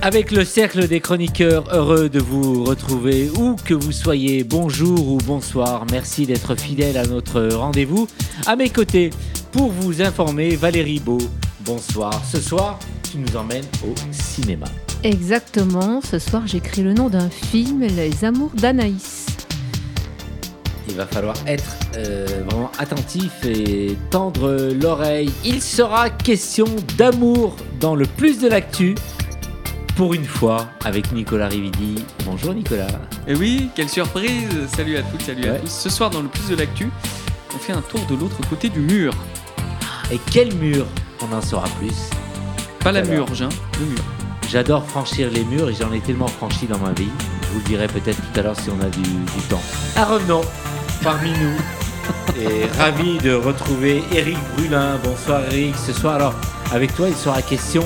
Avec le cercle des chroniqueurs, heureux de vous retrouver où que vous soyez, bonjour ou bonsoir, merci d'être fidèle à notre rendez-vous. À mes côtés, pour vous informer, Valérie Beau, bonsoir. Ce soir, tu nous emmènes au cinéma. Exactement, ce soir j'écris le nom d'un film, Les Amours d'Anaïs. Il va falloir être euh, vraiment attentif et tendre l'oreille. Il sera question d'amour dans le plus de l'actu pour une fois avec Nicolas Rividi. Bonjour Nicolas. Et oui, quelle surprise Salut à toutes, salut à tous. Ce soir, dans le plus de l'actu, on fait un tour de l'autre côté du mur. Et quel mur? On en saura plus. Pas la Alors. murge, hein, le mur. J'adore franchir les murs et j'en ai tellement franchi dans ma vie. Je vous le dirai peut-être tout à l'heure si on a du, du temps. Ah revenons parmi nous. Et ravi de retrouver Eric Brulin. Bonsoir Eric. Ce soir, alors, avec toi, il sera question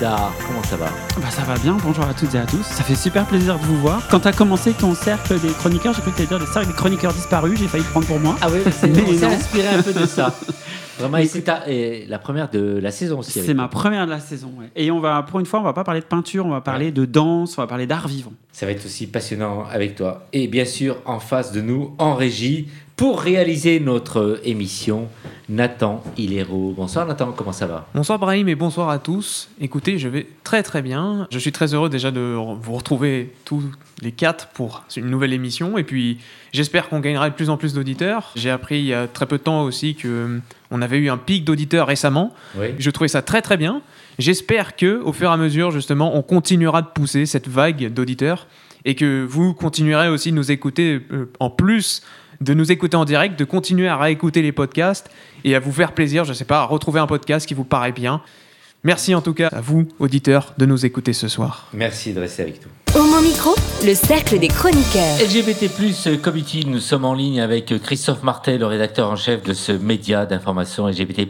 d'art. Comment ça va Bah ça va bien, bonjour à toutes et à tous. Ça fait super plaisir de vous voir. Quand t'as commencé ton cercle des chroniqueurs, j'ai cru que t'allais dire le cercle des chroniqueurs disparus, j'ai failli le prendre pour moi. Ah oui, on s'est inspiré un peu de ça. Vraiment, et c'est ta- et la première de la saison aussi. C'est ma première de la saison. ouais. Et on va, pour une fois, on va pas parler de peinture, on va parler de danse, on va parler d'art vivant. Ça va être aussi passionnant avec toi. Et bien sûr, en face de nous, en régie, pour réaliser notre émission, Nathan Hilero. Bonsoir Nathan, comment ça va? Bonsoir Brahim et bonsoir à tous. Écoutez, je vais très très bien. Je suis très heureux déjà de vous retrouver tous les quatre pour une nouvelle émission. Et puis j'espère qu'on gagnera de plus en plus d'auditeurs. J'ai appris il y a très peu de temps aussi que euh, on avait eu un pic d'auditeurs récemment. Oui. Je trouvais ça très très bien. J'espère que au fur et à mesure justement, on continuera de pousser cette vague d'auditeurs et que vous continuerez aussi de nous écouter euh, en plus de nous écouter en direct, de continuer à réécouter les podcasts et à vous faire plaisir, je sais pas, à retrouver un podcast qui vous paraît bien. Merci en tout cas à vous, auditeurs, de nous écouter ce soir. Merci de rester avec nous. Homo Micro, le cercle des chroniqueurs. LGBT+, Committee, nous sommes en ligne avec Christophe Martel, le rédacteur en chef de ce média d'information LGBT+.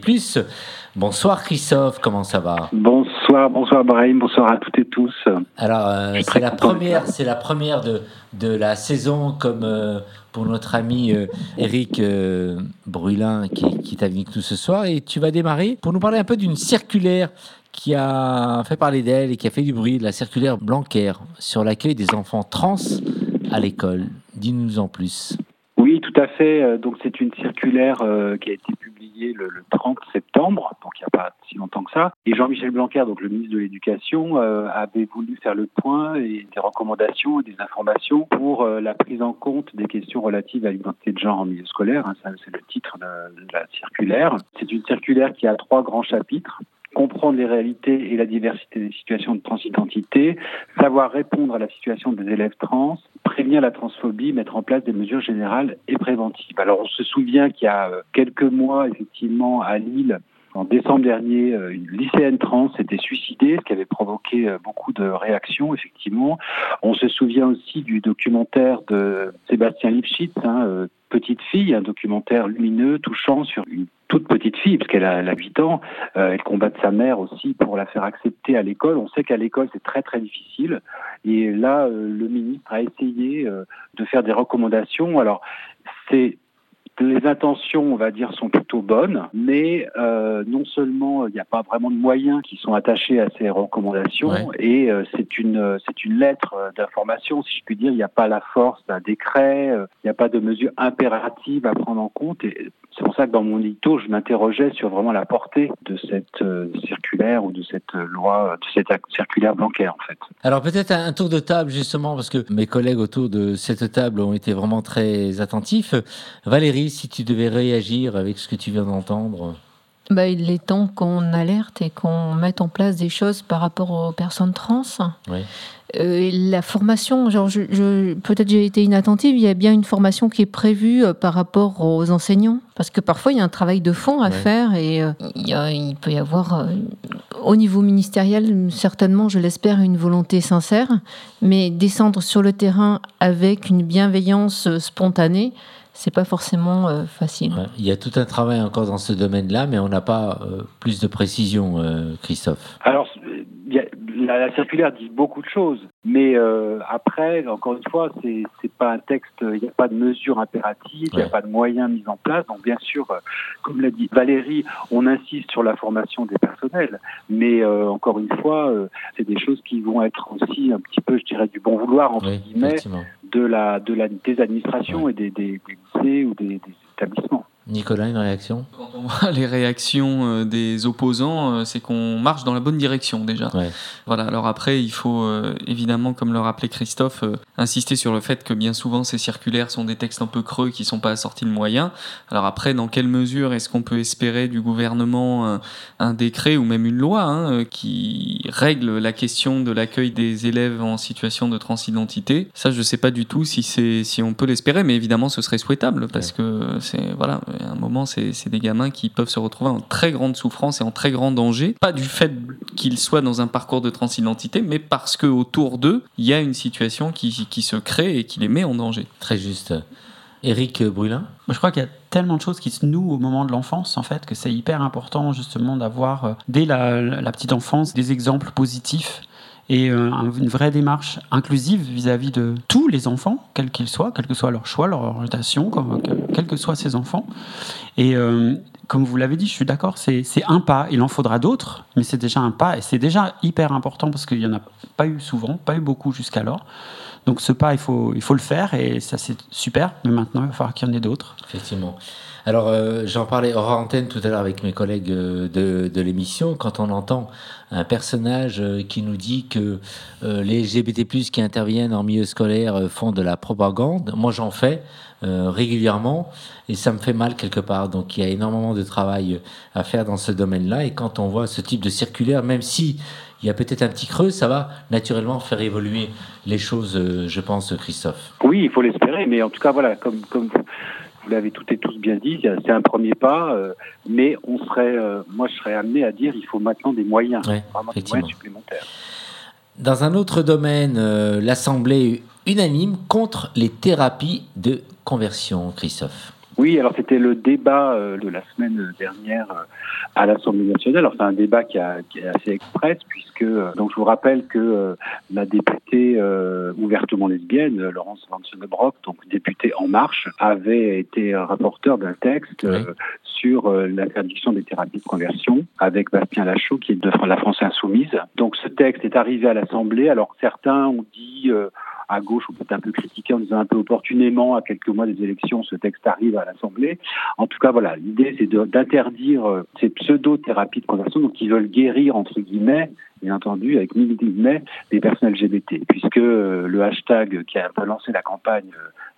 Bonsoir Christophe, comment ça va? Bonsoir, bonsoir Brahim, bonsoir à toutes et tous. Alors, euh, c'est la première, c'est la première de, de la saison, comme euh, pour notre ami euh, Eric euh, Brulin qui, qui est avec nous ce soir. Et tu vas démarrer pour nous parler un peu d'une circulaire qui a fait parler d'elle et qui a fait du bruit, la circulaire Blanquer sur l'accueil des enfants trans à l'école. Dis-nous en plus. Oui, tout à fait. Euh, Donc c'est une circulaire euh, qui a été publiée le, le 30 septembre, donc il n'y a pas si longtemps que ça. Et Jean-Michel Blanquer, donc le ministre de l'Éducation, euh, avait voulu faire le point et des recommandations et des informations pour la prise en compte des questions relatives à l'identité de genre en milieu scolaire. hein. C'est le titre de la circulaire. C'est une circulaire qui a trois grands chapitres comprendre les réalités et la diversité des situations de transidentité, savoir répondre à la situation des élèves trans, prévenir la transphobie, mettre en place des mesures générales et préventives. Alors on se souvient qu'il y a euh, quelques mois, effectivement, à Lille, en décembre dernier, euh, une lycéenne trans s'était suicidée, ce qui avait provoqué euh, beaucoup de réactions, effectivement. On se souvient aussi du documentaire de Sébastien Lipschitz, hein, Petite fille, un documentaire lumineux, touchant sur une toute petite fille, parce qu'elle a, a 8 ans, euh, elle combat sa mère aussi pour la faire accepter à l'école. On sait qu'à l'école, c'est très très difficile. Et là, euh, le ministre a essayé euh, de faire des recommandations. Alors, c'est les intentions, on va dire, sont plutôt bonnes, mais euh, non seulement il n'y a pas vraiment de moyens qui sont attachés à ces recommandations, Ouais. et euh, c'est une euh, c'est une lettre euh, d'information, si je puis dire. Il n'y a pas la force d'un décret, euh, il n'y a pas de mesures impératives à prendre en compte. Et c'est pour ça que dans mon édito, je m'interrogeais sur vraiment la portée de cette euh, circulaire ou de cette euh, loi, de cette circulaire bancaire, en fait. Alors peut-être un un tour de table justement, parce que mes collègues autour de cette table ont été vraiment très attentifs. Valérie, si tu devais réagir avec ce que tu viens d'entendre. Bah, il est temps qu'on alerte et qu'on mette en place des choses par rapport aux personnes trans. Oui. Euh, et la formation, genre, je, je- peut-être j'ai été inattentive, il y a bien une formation qui est prévue euh, par rapport aux enseignants, parce que parfois il y a un travail de fond à Ouais. faire et euh, il, y a- il peut y avoir au niveau ministériel certainement, je l'espère, une volonté sincère, mais descendre sur le terrain avec une bienveillance spontanée, c'est pas forcément euh, facile. Ouais, il y a tout un travail encore dans ce domaine-là, mais on n'a pas euh, plus de précision, euh, Christophe. Alors, la, la circulaire dit beaucoup de choses, mais euh, après, encore une fois, c'est c'est pas un texte, il n'y a pas de mesures impératives, il n'y a pas de moyens mis en place. Donc, bien sûr, euh, comme l'a dit Valérie, on insiste sur la formation des personnels, mais euh, encore une fois, euh, c'est des choses qui vont être aussi un petit peu, je dirais, du bon vouloir entre Oui, guillemets de la de la des administrations et des, des, des lycées ou des, des établissements. Nicolas, une réaction? Quand on voit les réactions euh, des opposants, euh, c'est qu'on marche dans la bonne direction déjà. Ouais. Voilà, alors après, il faut euh, évidemment, comme le rappelait Christophe, insister sur le fait que bien souvent ces circulaires sont des textes un peu creux qui sont pas assortis de moyens. Alors après, dans quelle mesure est-ce qu'on peut espérer du gouvernement un, un décret ou même une loi hein, qui règle la question de l'accueil des élèves en situation de transidentité? Ça, je sais pas du tout si, si on peut l'espérer, mais évidemment, ce serait souhaitable parce que c'est voilà, à un moment, c'est des gamins qui peuvent se retrouver en très grande souffrance et en très grand danger, pas du fait qu'ils soient dans un parcours de transidentité, mais parce que autour d'eux, il y a une situation qui, qui se crée et qui les met en danger. Très juste. Éric Brulin Je crois qu'il y a tellement de choses qui se nouent au moment de l'enfance, en fait, que c'est hyper important justement d'avoir, euh, dès la, la petite enfance, des exemples positifs et euh, un- une vraie démarche inclusive vis-à-vis de tous les enfants, quels qu'ils soient, quel que soit leur choix, leur orientation, comme, que- quels que soient ces enfants. Et euh, comme vous l'avez dit, je suis d'accord, c'est un pas, il en faudra d'autres, mais c'est déjà un pas et c'est déjà hyper important parce qu'il n'y en a pas eu souvent, pas eu beaucoup jusqu'alors. Donc ce pas, il faut, il faut le faire et ça c'est super, mais maintenant il va falloir qu'il y en ait d'autres. Effectivement. Alors, euh, j'en parlais hors antenne tout à l'heure avec mes collègues euh, de, l'émission. Quand on entend un personnage qui nous dit que les LGBT+, qui interviennent en milieu scolaire font de la propagande, moi j'en fais euh, régulièrement et ça me fait mal quelque part. Donc, il y a énormément de travail euh, à faire dans ce domaine-là. Et quand on voit ce type de circulaire, même si il y a peut-être un petit creux, ça va naturellement faire évoluer les choses, euh, je pense, Christophe. Oui, il faut l'espérer, mais en tout cas, voilà, comme, comme vous, l'avez toutes et tous bien dit, c'est un premier pas, euh, mais on serait, euh, moi je serais amené à dire il faut maintenant des moyens, Ouais, vraiment des effectivement. moyens supplémentaires. Dans un autre domaine, euh, l'Assemblée unanime contre les thérapies de conversion, Christophe. Oui, alors c'était le débat euh, de la semaine dernière euh, à l'Assemblée nationale. Alors c'est un débat qui, a- qui est assez express puisque euh, donc je vous rappelle que la députée euh, ouvertement lesbienne, Laurence Van Sonnebrock, donc députée En Marche, avait été rapporteur d'un texte euh, sur euh, l'interdiction des thérapies de conversion avec Bastien Lachaud qui est de la France insoumise. Donc ce texte est arrivé à l'Assemblée. Alors certains ont dit euh, à gauche, on peut être un peu critiqué en disant un peu opportunément, à quelques mois des élections, ce texte arrive à l'Assemblée. En tout cas, voilà, l'idée, c'est d'interdire euh, ces pseudo-thérapies de conversion, donc qui veulent guérir, entre guillemets, bien entendu, avec mille guillemets, des personnes LGBT, puisque le hashtag qui a lancé la campagne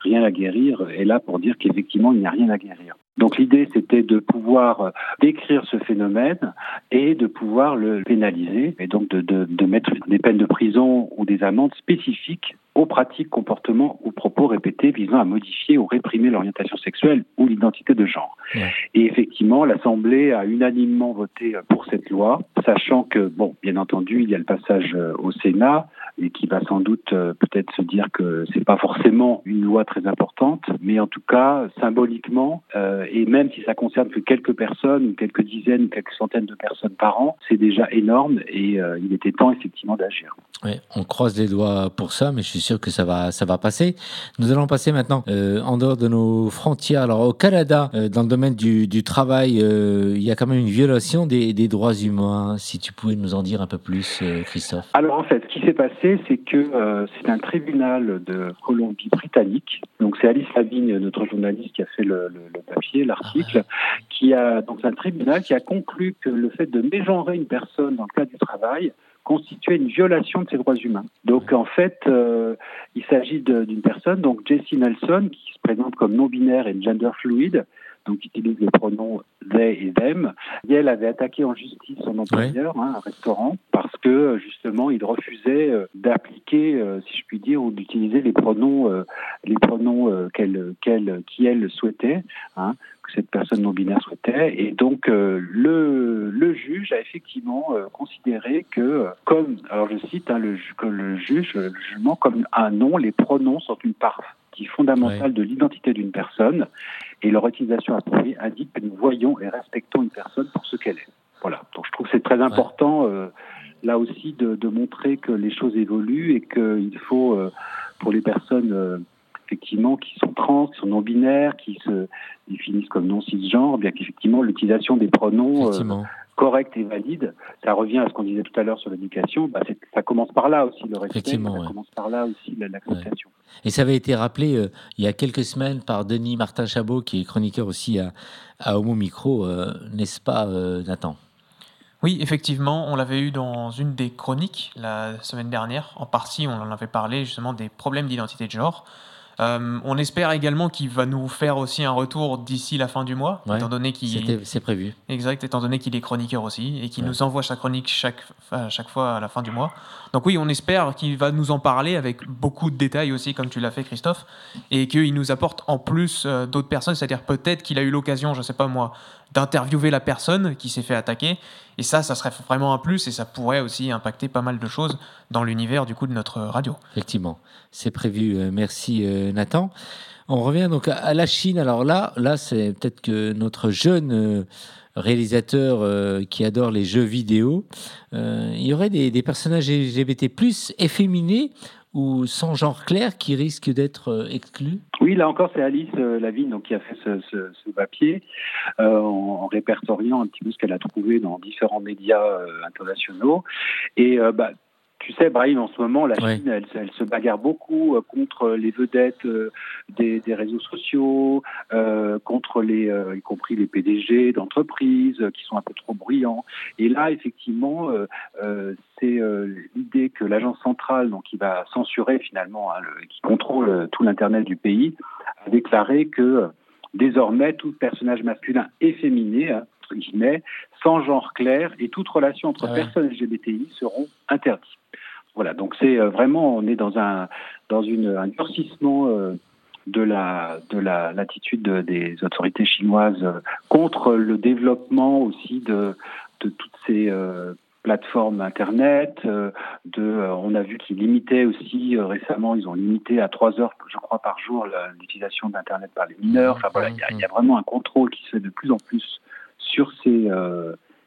Rien à guérir est là pour dire qu'effectivement, il n'y a rien à guérir. Donc l'idée, c'était de pouvoir décrire ce phénomène et de pouvoir le pénaliser, et donc de, de, de mettre des peines de prison ou des amendes spécifiques aux pratiques, comportements ou propos répétés visant à modifier ou réprimer l'orientation sexuelle ou l'identité de genre. Ouais. Et effectivement, l'Assemblée a unanimement voté pour cette loi, sachant que, bon, bien entendu, il y a le passage euh, au Sénat et qui va sans doute euh, peut-être se dire que c'est pas forcément une loi très importante, mais en tout cas, symboliquement, euh, et même si ça concerne que quelques personnes, ou quelques dizaines, ou quelques centaines de personnes par an, c'est déjà énorme et euh, il était temps effectivement d'agir. On croise les doigts pour ça, mais je suis sûr que ça va, ça va passer. Nous allons passer maintenant euh, en dehors de nos frontières. Alors au Canada, euh, dans le domaine du, du travail, euh, il y a quand même une violation des, des droits humains. Si tu pouvais nous en dire un peu plus, Christophe. Alors en fait, ce qui s'est passé, c'est que c'est un tribunal de Colombie-Britannique. Donc c'est Alice Lavigne, notre journaliste, qui a fait le, le- le papier, l'article, qui a donc c'est un tribunal qui a conclu que le fait de mégenrer une personne dans le cadre du travail constituait une violation de ses droits humains. Donc en fait, euh, il s'agit d'une personne, donc Jessie Nelson, qui se présente comme non-binaire et gender fluide, donc utilise les pronoms they et them. Elle avait attaqué en justice son employeur, hein, un restaurant, parce que justement il refusait euh, d'appliquer, euh, si je puis dire, ou d'utiliser les pronoms, euh, les pronoms euh, qu'elle, qu'elle, qui elle souhaitait, hein, que cette personne non binaire souhaitait. Et donc euh, le, le juge a effectivement euh, considéré que, euh, comme, alors je cite, hein, le, que le juge, le jugement, comme un nom, les pronoms sont une part constitue fondamental de l'identité d'une personne et leur utilisation appropriée indique que nous voyons et respectons une personne pour ce qu'elle est. Voilà. Donc je trouve que c'est très important euh, là aussi de, de, montrer que les choses évoluent et qu'il faut euh, pour les personnes euh, effectivement qui sont trans, qui sont non binaires, qui se définissent comme non cisgenres, bien qu'effectivement l'utilisation des pronoms correct et valide, ça revient à ce qu'on disait tout à l'heure sur l'éducation, bah ça commence par là aussi, le respect, ça commence par là aussi l'acceptation. Et ça avait été rappelé euh, il y a quelques semaines par Denis Martin Chabot, qui est chroniqueur aussi à, à Homo Micro, euh, n'est-ce pas euh, Nathan? Oui, effectivement, on l'avait eu dans une des chroniques la semaine dernière. En partie, on en avait parlé justement des problèmes d'identité de genre. Euh, on espère également qu'il va nous faire aussi un retour d'ici la fin du mois, étant donné qu'il c'est prévu. Exact, étant donné qu'il est chroniqueur aussi et qu'il nous envoie sa chronique chaque chaque fois à la fin du mois. Donc oui, on espère qu'il va nous en parler avec beaucoup de détails aussi, comme tu l'as fait, Christophe, et qu'il nous apporte en plus euh, d'autres personnes, c'est-à-dire peut-être qu'il a eu l'occasion, je sais pas moi, d'interviewer la personne qui s'est fait attaquer. Et ça, ça serait vraiment un plus et ça pourrait aussi impacter pas mal de choses dans l'univers du coup de notre radio. Effectivement, c'est prévu. Euh, merci euh, Nathan. On revient donc à la Chine. Alors là, là, c'est peut-être que notre jeune euh, réalisateur qui adore les jeux vidéo, il y aurait des, des personnages LGBT plus efféminés ou sans genre clair qui risquent d'être exclus oui, là encore, c'est Alice euh, Lavigne donc, qui a fait ce, papier euh, en, répertoriant un petit peu ce qu'elle a trouvé dans différents médias euh, internationaux. Et euh, bah, tu sais, Brahim, en ce moment, la Chine, elle, elle, se bagarre beaucoup euh, contre les vedettes euh, des, des, réseaux sociaux, euh, contre les, y compris les PDG d'entreprises qui sont un peu trop bruyants. Et là, effectivement, c'est l'idée que l'agence centrale, donc qui va censurer finalement, hein, le, qui contrôle tout l'internet du pays, a déclaré que désormais tout personnage masculin et féminin hein, guillemets, sans genre clair et toute relation entre ah personnes LGBTI seront interdites. Voilà, donc c'est euh, vraiment, on est dans un dans une, un durcissement euh, de la de la l'attitude des autorités chinoises euh, contre le développement aussi de de toutes ces plateformes internet. de, on a vu qu'ils limitaient aussi récemment, ils ont limité à trois heures, je crois, par jour l'utilisation d'internet par les mineurs. Enfin voilà, il y, y, a vraiment un contrôle qui se fait de plus en plus sur ces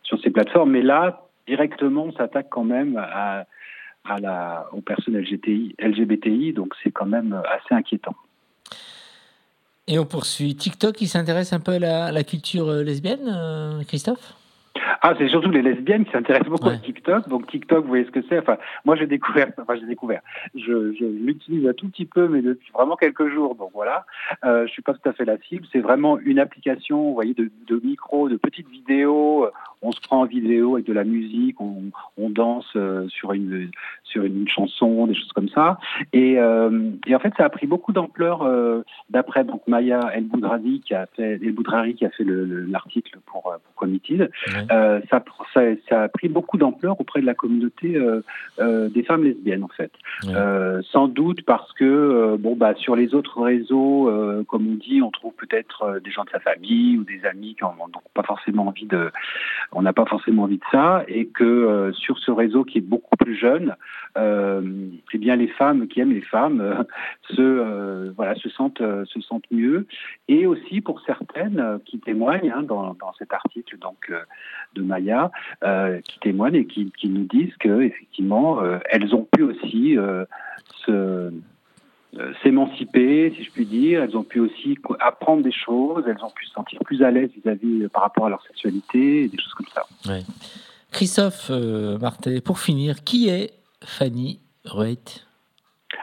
sur ces plateformes. Mais là, directement, on s'attaque quand même à à la, aux personnes LGBTI, LGBTI donc c'est quand même assez inquiétant. Et on poursuit. TikTok, qui s'intéresse un peu à la, la culture euh, lesbienne, euh, Christophe? Ah, c'est surtout les lesbiennes qui s'intéressent beaucoup à TikTok. Donc TikTok, vous voyez ce que c'est? Enfin, moi j'ai découvert, enfin j'ai découvert. Je, je l'utilise un tout petit peu, mais depuis vraiment quelques jours. Donc voilà, euh, je suis pas tout à fait la cible. C'est vraiment une application, vous voyez, de, de micro, de petites vidéos. On se prend en vidéo avec de la musique, on, on danse euh, sur une sur une chanson, des choses comme ça. Et, euh, et en fait, ça a pris beaucoup d'ampleur euh, d'après donc Maya El Boudrari qui a fait El Boudrari qui a fait l'article pour, euh, pour Committed. Euh, ça, ça, ça, a pris beaucoup d'ampleur auprès de la communauté euh, euh, des femmes lesbiennes en fait. Sans doute parce que bon bah sur les autres réseaux, comme on dit, on trouve peut-être des gens de sa famille ou des amis qui n'ont pas forcément envie de, on n'a pas forcément envie de ça, et que sur ce réseau qui est beaucoup plus jeune, euh, eh bien les femmes qui aiment les femmes euh, se euh, voilà se sentent se sentent mieux. Et aussi pour certaines qui témoignent hein, dans, dans, cet article donc de Maya qui témoignent et qui, qui, nous disent que effectivement elles ont pu aussi se s'émanciper, si je puis dire. Elles ont pu aussi apprendre des choses. Elles ont pu se sentir plus à l'aise vis-à-vis par rapport à leur sexualité, et des choses comme ça. Ouais. Christophe euh, Martel, pour finir, qui est Fanny Ruet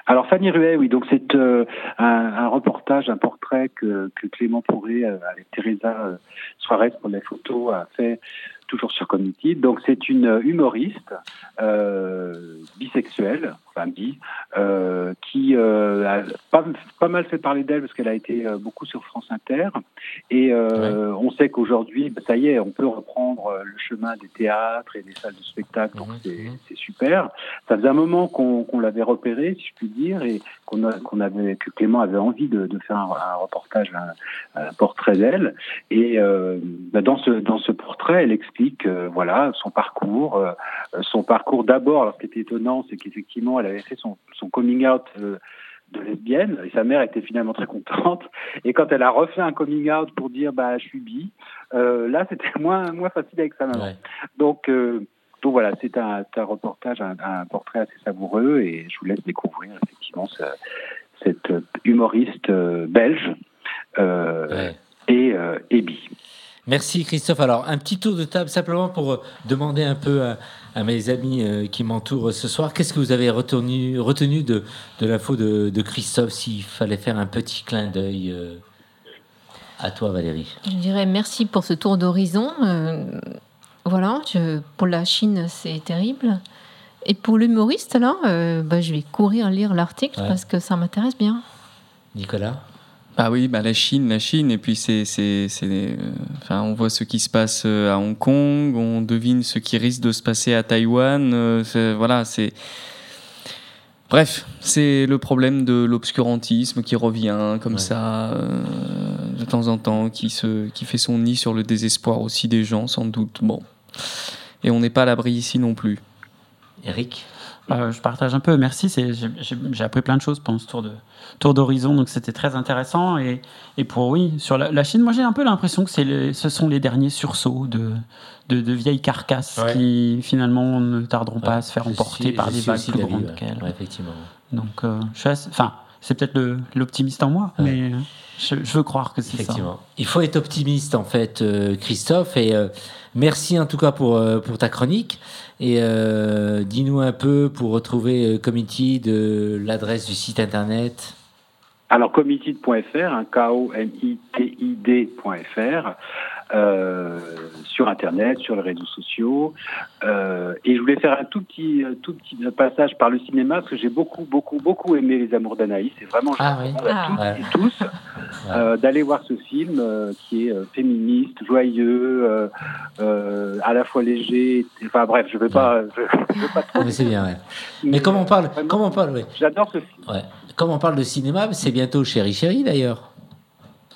alors Fanny Ruet, oui, donc c'est euh, un, un, reportage, un portrait que, que Clément Pourré euh, avec Teresa euh, Suarez pour les photos a fait toujours sur Cognitive. Donc c'est une humoriste euh, bisexuelle, enfin bi, euh, qui euh, a pas, pas, mal fait parler d'elle parce qu'elle a été euh, beaucoup sur France Inter. Et euh, ouais. on sait qu'aujourd'hui, bah, ça y est, on peut reprendre euh, le chemin des théâtres et des salles de spectacle. Donc mmh, c'est super. Ça faisait un moment qu'on qu l'avait repéré, si je puis dire, et qu'on qu avait que Clément avait envie de, de faire un, un reportage, un, un portrait d'elle. Et bah, dans ce dans ce portrait, elle explique voilà son parcours, son parcours d'abord. Alors ce qui était étonnant, c'est qu'effectivement, elle avait fait son, son coming out de lesbienne et sa mère était finalement très contente. Et quand elle a refait un coming out pour dire bah je suis bi, euh, là c'était moins moins facile avec sa maman. Donc euh, donc voilà, c'est un, un, reportage, un, un, portrait assez savoureux et je vous laisse découvrir effectivement ce, cette humoriste euh, belge euh, et, euh, et bi. Merci Christophe. Alors, un petit tour de table simplement pour euh, demander un peu à, à mes amis euh, qui m'entourent ce soir, qu'est-ce que vous avez retenu, retenu de, de l'info de, de, Christophe s'il fallait faire un petit clin d'œil euh, à toi Valérie? Je dirais merci pour ce tour d'horizon. Voilà, je, pour la Chine c'est terrible. Et pour l'humoriste, là, euh, bah, je vais courir lire l'article ouais. parce que ça m'intéresse bien. Nicolas bah oui, bah la Chine, la Chine, et puis c'est, c'est, c'est, euh, enfin, on voit ce qui se passe euh, à Hong Kong, on devine ce qui risque de se passer à Taïwan, euh, c'est, voilà, c'est. Bref, c'est le problème de l'obscurantisme qui revient comme ouais. ça euh, de temps en temps, qui se, qui fait son nid sur le désespoir aussi des gens, sans doute. Bon, et on n'est pas à l'abri ici non plus. Eric euh, je partage un peu. Merci. J'ai appris plein de choses pendant ce tour de tour d'horizon, donc c'était très intéressant. Et, et, pour oui, sur la, la Chine, moi j'ai un peu l'impression que c'est ce sont les derniers sursauts de, de, de vieilles carcasses ouais. qui finalement ne tarderont ouais. pas à se faire emporter par des vagues plus grandes ouais. qu'elles. effectivement. Donc, euh, je suis assez, enfin, c'est peut-être l'optimiste en moi, mais je, je, veux croire que c'est ça. Il faut être optimiste en fait, euh, Christophe. Et euh, merci en tout cas pour, euh, pour ta chronique. Et euh, dis-nous un peu pour retrouver euh, Committee de l'adresse du site internet. Alors committed.fr, hein, K-O-M-I-T-I-D.fr, euh, sur internet, sur les réseaux sociaux. Euh, et je voulais faire un tout petit, tout petit passage par le cinéma parce que j'ai beaucoup, beaucoup, beaucoup aimé Les Amours d'Anaïs. C'est vraiment ah, oui. à toutes ouais. et tous euh, d'aller voir ce film euh, qui est euh, féministe, joyeux, euh, à la fois léger. Enfin bref, je ne vais pas, je, je vais pas trop. Mais c'est bien. Ouais. Mais, Mais comme on parle, comme on parle, ouais. J'adore ce film. Ouais. Comme on parle de cinéma, c'est bientôt Chéri Chéri d'ailleurs.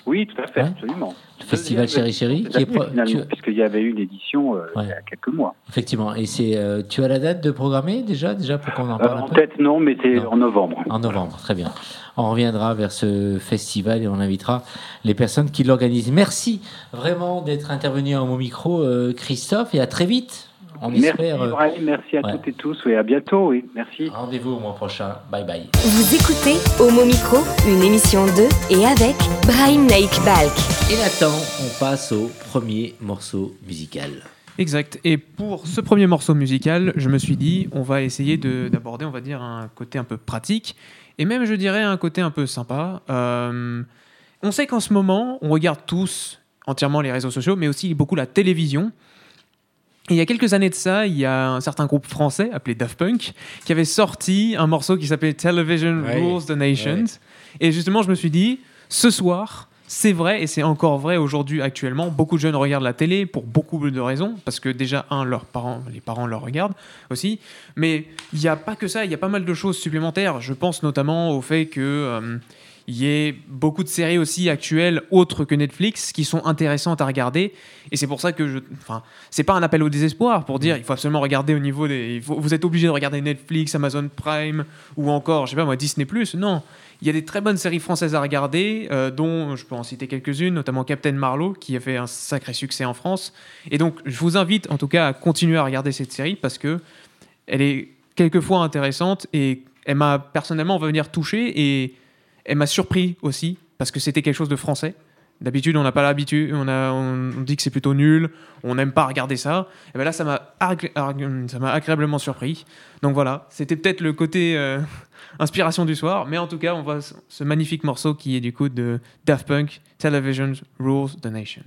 Oui, tout à fait, ouais. absolument. Le festival Chéri Chéri qui est pro... tu... puisqu'il y avait eu une édition euh, ouais. il y a quelques mois. Effectivement. Et c'est euh, tu as la date de programmer déjà déjà pour qu'on en parle euh, En tête non, mais c'est en novembre. En novembre, très bien. On reviendra vers ce festival et on invitera les personnes qui l'organisent. Merci vraiment d'être intervenu à mon micro, euh, Christophe, et à très vite. On merci espère, Ibrahim, merci à ouais. toutes et tous et à bientôt. Oui, merci. Rendez-vous au mois prochain. Bye bye. Vous écoutez Homo Micro, une émission de et avec Brahim Naik Balk. Et maintenant, on passe au premier morceau musical. Exact. Et pour ce premier morceau musical, je me suis dit, on va essayer d'aborder, on va dire, un côté un peu pratique et même, je dirais, un côté un peu sympa. Euh, on sait qu'en ce moment, on regarde tous entièrement les réseaux sociaux, mais aussi beaucoup la télévision. Il y a quelques années de ça, il y a un certain groupe français appelé Daft Punk qui avait sorti un morceau qui s'appelait Television ouais. Rules the Nations. Ouais. Et justement, je me suis dit, ce soir, c'est vrai et c'est encore vrai aujourd'hui actuellement. Beaucoup de jeunes regardent la télé pour beaucoup de raisons, parce que déjà un, leurs parents, les parents leur regardent aussi. Mais il n'y a pas que ça, il y a pas mal de choses supplémentaires. Je pense notamment au fait que euh, il y ait beaucoup de séries aussi actuelles autres que Netflix qui sont intéressantes à regarder. Et c'est pour ça que je. Enfin, c'est pas un appel au désespoir pour dire il faut absolument regarder au niveau des. Vous êtes obligé de regarder Netflix, Amazon Prime ou encore, je sais pas moi, Disney. Non. Il y a des très bonnes séries françaises à regarder, euh, dont je peux en citer quelques-unes, notamment Captain Marlowe, qui a fait un sacré succès en France. Et donc, je vous invite en tout cas à continuer à regarder cette série parce que elle est quelquefois intéressante et elle m'a personnellement, on va venir toucher et elle m'a surpris aussi parce que c'était quelque chose de français. D'habitude, on n'a pas l'habitude, on, dit que c'est plutôt nul, on n'aime pas regarder ça. Et bien là, ça m'a agré agréablement surpris. Donc voilà, c'était peut-être le côté euh, inspiration du soir, mais en tout cas, on voit ce magnifique morceau qui est du coup de Daft Punk, Television Rules the Nation.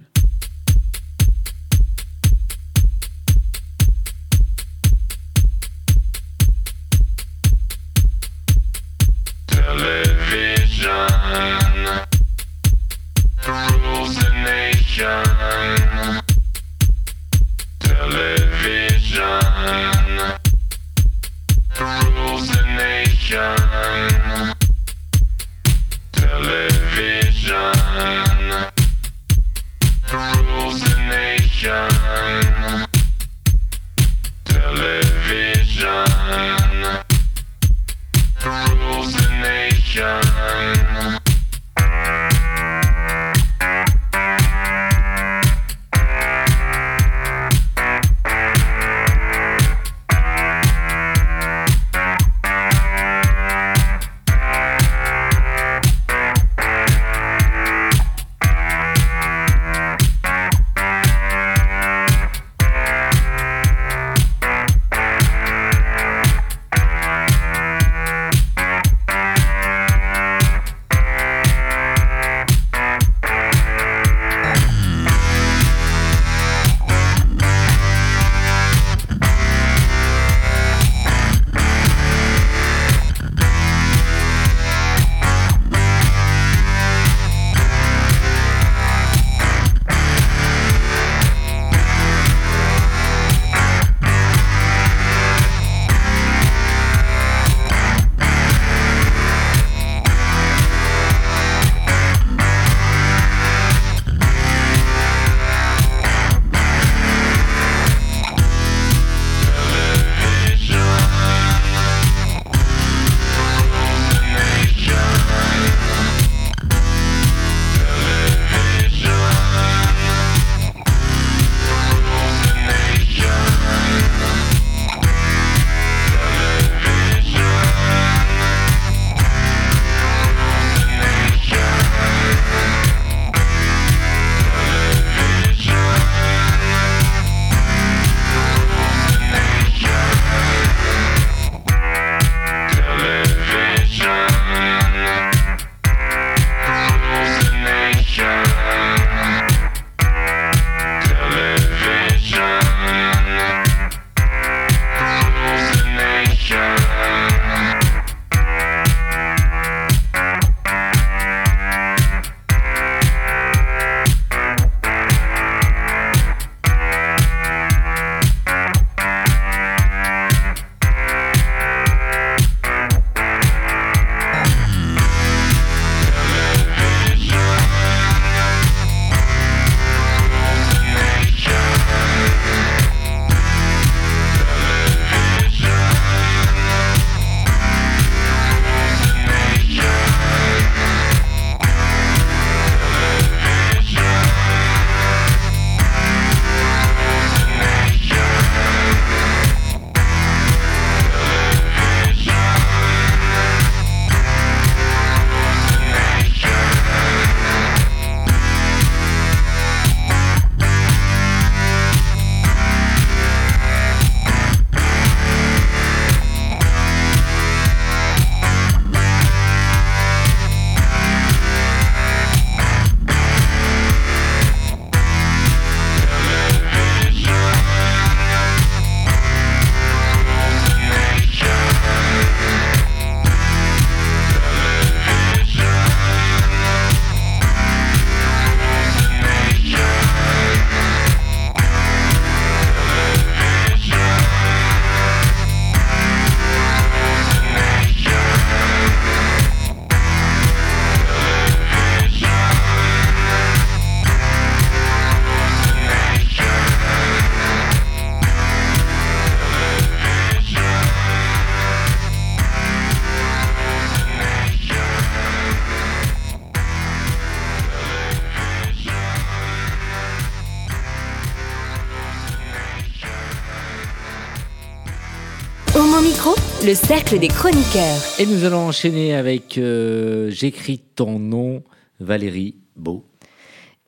Le cercle des chroniqueurs. Et nous allons enchaîner avec euh, J'écris ton nom, Valérie Beau.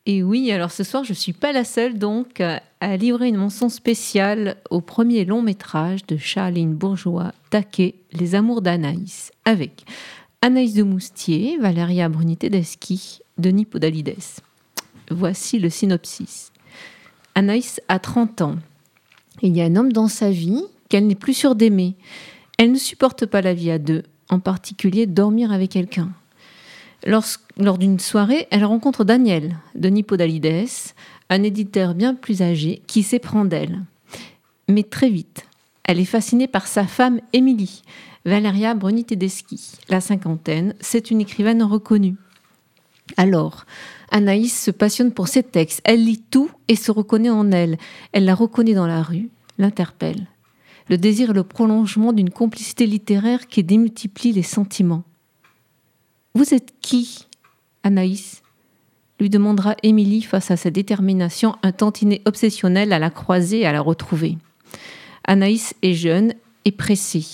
Et oui, alors ce soir, je ne suis pas la seule donc à livrer une mention spéciale au premier long métrage de Charline Bourgeois, Taquet, Les Amours d'Anaïs, avec Anaïs de Moustier, Valéria Bruni Tedeschi, Denis Podalides. Voici le synopsis. Anaïs a 30 ans. Il y a un homme dans sa vie qu'elle n'est plus sûre d'aimer. Elle ne supporte pas la vie à deux, en particulier dormir avec quelqu'un. Lors, d'une soirée, elle rencontre Daniel, Denis Podalides, un éditeur bien plus âgé qui s'éprend d'elle. Mais très vite, elle est fascinée par sa femme Émilie, Valeria Bruni Tedeschi. La cinquantaine, c'est une écrivaine reconnue. Alors, Anaïs se passionne pour ses textes. Elle lit tout et se reconnaît en elle. Elle la reconnaît dans la rue, l'interpelle. Le désir est le prolongement d'une complicité littéraire qui démultiplie les sentiments. Vous êtes qui, Anaïs lui demandera Émilie face à sa détermination, un tantinet obsessionnel à la croiser et à la retrouver. Anaïs est jeune et pressée.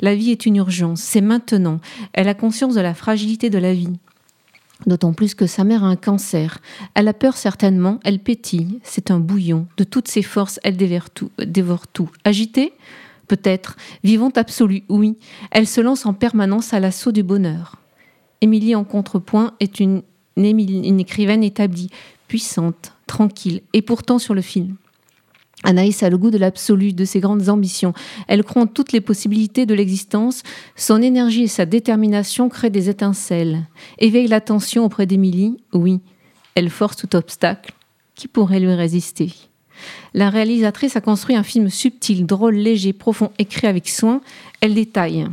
La vie est une urgence, c'est maintenant. Elle a conscience de la fragilité de la vie. D'autant plus que sa mère a un cancer. Elle a peur certainement, elle pétille, c'est un bouillon. De toutes ses forces, elle tout. Dévore tout. Agitée Peut-être. Vivante absolue, oui. Elle se lance en permanence à l'assaut du bonheur. Émilie en contrepoint est une, écrivaine établie, puissante, tranquille, et pourtant sur le fil. Anaïs a le goût de l'absolu, de ses grandes ambitions. Elle croit en toutes les possibilités de l'existence. Son énergie et sa détermination créent des étincelles. Éveille l'attention auprès d'Émilie, oui. Elle force tout obstacle. Qui pourrait lui résister La réalisatrice a construit un film subtil, drôle, léger, profond, écrit avec soin. Elle détaille.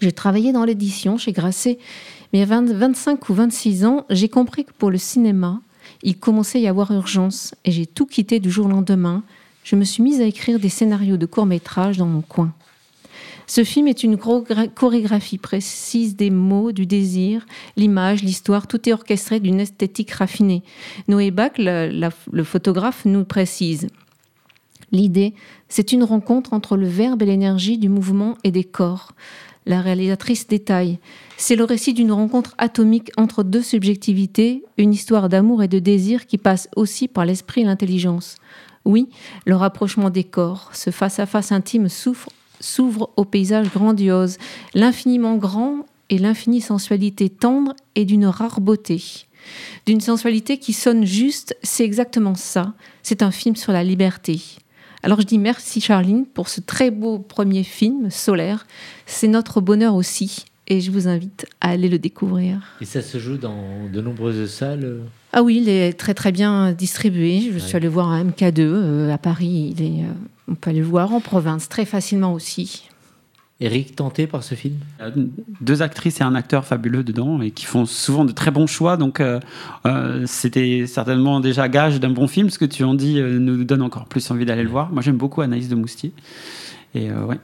J'ai travaillé dans l'édition chez Grasset, mais à 20 25 ou 26 ans, j'ai compris que pour le cinéma, il commençait à y avoir urgence et j'ai tout quitté du jour au lendemain. Je me suis mise à écrire des scénarios de courts-métrages dans mon coin. Ce film est une chorégra- chorégraphie précise des mots, du désir, l'image, l'histoire, tout est orchestré d'une esthétique raffinée. Noé Bach, le photographe, nous précise. L'idée, c'est une rencontre entre le verbe et l'énergie du mouvement et des corps. La réalisatrice détaille. C'est le récit d'une rencontre atomique entre deux subjectivités, une histoire d'amour et de désir qui passe aussi par l'esprit et l'intelligence. Oui, le rapprochement des corps, ce face-à-face intime souffre- s'ouvre au paysage grandiose, l'infiniment grand et l'infinie sensualité tendre et d'une rare beauté. D'une sensualité qui sonne juste, c'est exactement ça. C'est un film sur la liberté. Alors je dis merci Charline pour ce très beau premier film, Solaire. C'est notre bonheur aussi et je vous invite à aller le découvrir. Et ça se joue dans de nombreuses salles. Ah oui, il est très très bien distribué. Je suis allée voir un MK2 euh, à Paris. Il est, euh, on peut aller le voir en province très facilement aussi. Eric, tenté par ce film? Deux actrices et un acteur fabuleux dedans et qui font souvent de très bons choix. Donc, euh, c'était certainement déjà gage d'un bon film. Ce que tu en dis euh, nous donne encore plus envie d'aller le voir. Moi, j'aime beaucoup Anaïs de Moustier. Et euh, ouais,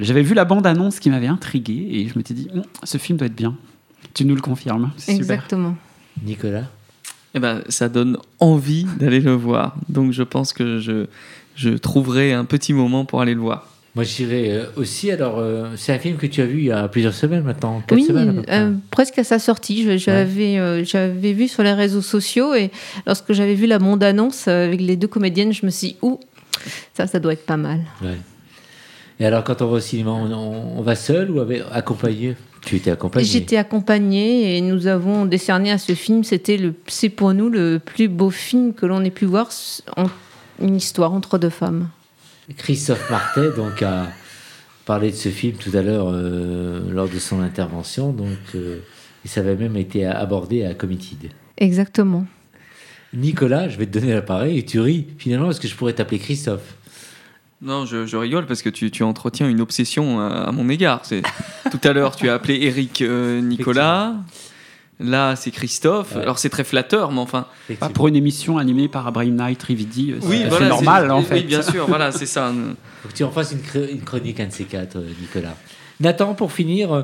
j'avais vu la bande-annonce qui m'avait intrigué et je m'étais dit, Hum, ce film doit être bien. Tu nous le confirmes. Super. Exactement. Nicolas? Eh ben, ça donne envie d'aller le voir. Donc je pense que je, je trouverai un petit moment pour aller le voir. Moi, j'irai euh, aussi. Alors, euh, c'est un film que tu as vu il y a plusieurs semaines maintenant. Oui, semaines à euh, presque à sa sortie. J'avais euh, j'avais vu sur les réseaux sociaux et lorsque j'avais vu la bande-annonce avec les deux comédiennes, je me suis dit, ouh, ça, ça doit être pas mal. Ouais. Et alors, quand on va au cinéma, on, on- on va seul ou avec, accompagné? Tu étais accompagné. J'étais accompagnée et nous avons décerné à ce film, c'était le, c'est pour nous le plus beau film que l'on ait pu voir, en- une histoire entre deux femmes. Christophe Martet donc a parlé de ce film tout à l'heure euh, lors de son intervention. Donc, euh, et ça avait même été abordé à Committed. Exactement. Nicolas, je vais te donner l'appareil et tu ris finalement parce que je pourrais t'appeler Christophe. Non, je, je rigole parce que tu, tu entretiens une obsession à, à mon égard. C'est tout à l'heure tu as appelé Eric euh, Nicolas. Là, c'est Christophe. Ouais. Alors c'est très flatteur, mais enfin. Pas pour une émission animée par Abraham Knight Rividi. euh, Oui, c'est voilà, normal en oui, fait. bien sûr, voilà, c'est ça. Faut que tu en fasses une, chr- une chronique, un de ces quatre, euh, Nicolas. Nathan, pour finir, euh,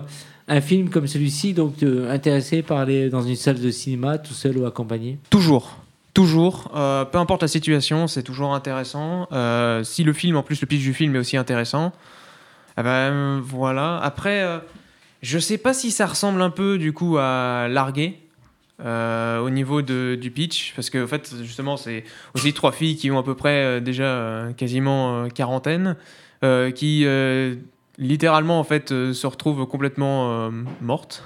un film comme celui-ci, donc euh, intéressé par aller dans une salle de cinéma, tout seul ou accompagné? Toujours. Toujours. Euh, peu importe la situation, c'est toujours intéressant. Euh, si le film, en plus, le pitch du film est aussi intéressant. Bah, euh, voilà. Après, euh, je sais pas si ça ressemble un peu du coup à Larguer. euh, au niveau de, du pitch, parce que en fait, justement, c'est aussi trois filles qui ont à peu près déjà quasiment quarantaine, qui littéralement en fait se retrouvent complètement mortes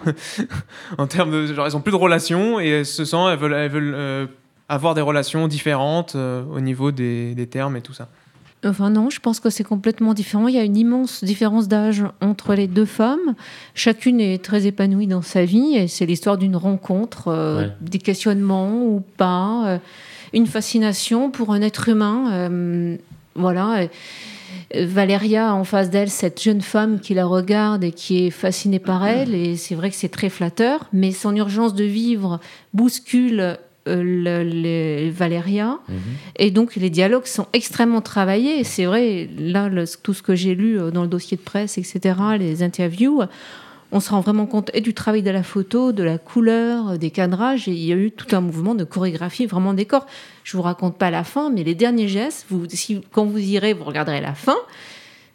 en termes de genre elles ont plus de relations et elles se sentent elles veulent, avoir des relations différentes euh, au niveau des, des termes et tout ça. Enfin non, je pense que c'est complètement différent. Il y a une immense différence d'âge entre les deux femmes. Chacune est très épanouie dans sa vie et c'est l'histoire d'une rencontre, euh, Ouais. des questionnements ou pas, euh, une fascination pour un être humain. euh, voilà. Valéria en face d'elle, cette jeune femme qui la regarde et qui est fascinée par elle, et c'est vrai que c'est très flatteur, mais son urgence de vivre bouscule le- le- Valéria. Et donc, les dialogues sont extrêmement travaillés. C'est vrai, là, le- tout ce que j'ai lu euh, dans le dossier de presse, etc., les interviews, on se rend vraiment compte et du travail de la photo, de la couleur, euh, des cadrages. Et il y a eu tout un mouvement de chorégraphie vraiment décor. Je vous raconte pas la fin, mais les derniers gestes, vous, si, quand vous irez, vous regarderez la fin.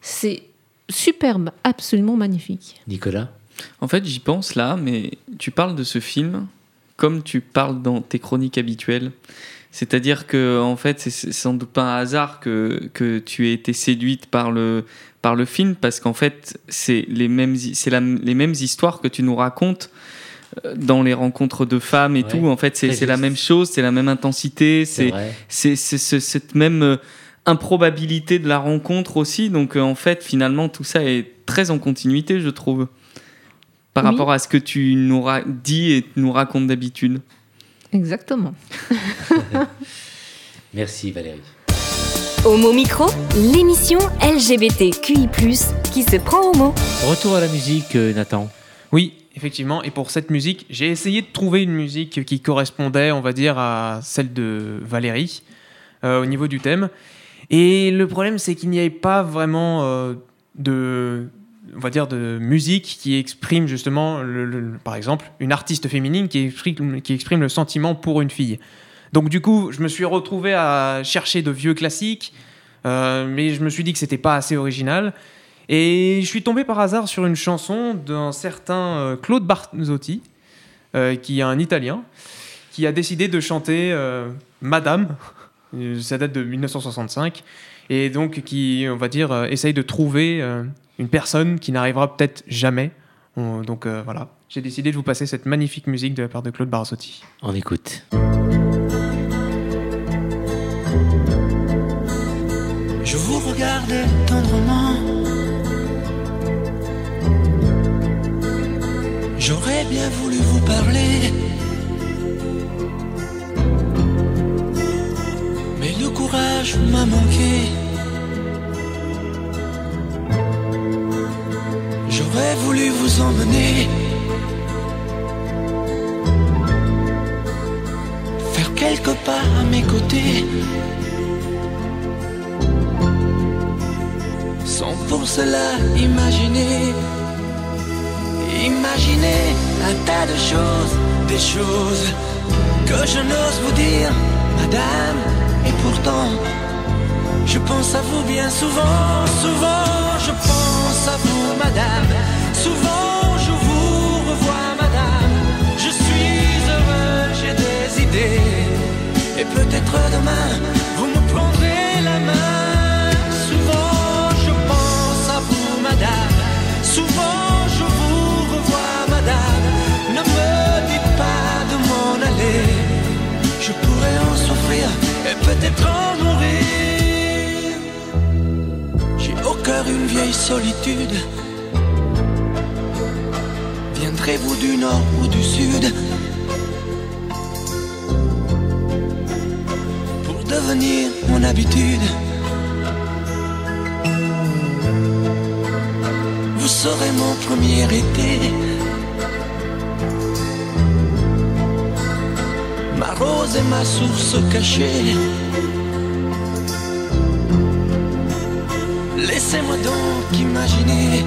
C'est superbe, absolument magnifique. Nicolas? En fait, j'y pense là, mais tu parles de ce film comme tu parles dans tes chroniques habituelles. C'est-à-dire que, en fait, c'est- sans doute pas un hasard que, que tu aies été séduite par le, par le film, parce qu'en fait, c'est les mêmes, c'est les mêmes histoires que tu nous racontes euh, dans les rencontres de femmes et Ouais, tout. En fait, c'est la même chose, c'est la même intensité, C'est cette même euh, improbabilité de la rencontre aussi. Donc euh, en fait, finalement, tout ça est très en continuité, je trouve, par Oui. rapport à ce que tu nous ra- dis et nous racontes d'habitude. Exactement. Merci Valérie. Homo Micro, l'émission LGBTQI+, qui se prend au mot. Retour à la musique, euh, Nathan. Oui, effectivement. Et pour cette musique, j'ai essayé de trouver une musique qui correspondait, on va dire, à celle de Valérie euh, au niveau du thème. Et le problème, c'est qu'il n'y avait pas vraiment euh, de, on va dire, de musique qui exprime justement, par exemple, une artiste féminine qui exprime, le sentiment pour une fille. Donc du coup, je me suis retrouvé à chercher de vieux classiques, euh, mais je me suis dit que c'était pas assez original. Et je suis tombé par hasard sur une chanson d'un certain euh, Claude Barzotti, euh, qui est un Italien, qui a décidé de chanter Madame. Ça date de 1965. Et donc qui, on va dire, essaye de trouver une personne qui n'arrivera peut-être jamais. On- donc euh, voilà, j'ai décidé de vous passer cette magnifique musique de la part de Claude Barzotti. On écoute. Je vous regarde tendrement. J'aurais bien voulu vous parler. Mais le courage m'a manqué. J'aurais voulu vous emmener. Faire quelques pas à mes côtés. Sans pour cela imaginer, imaginer un tas de choses, des choses que je n'ose vous dire, madame. Et pourtant, je pense à vous bien souvent, souvent, je pense à vous, madame. Souvent, je vous revois, madame. Je suis heureux, j'ai des idées. Et peut-être demain, vous me prendrez la main. Solitude. Viendrez-vous du nord ou du sud? Pour devenir mon habitude? Vous serez mon premier été. Ma rose et ma source cachée. Laissez-moi donc imaginer.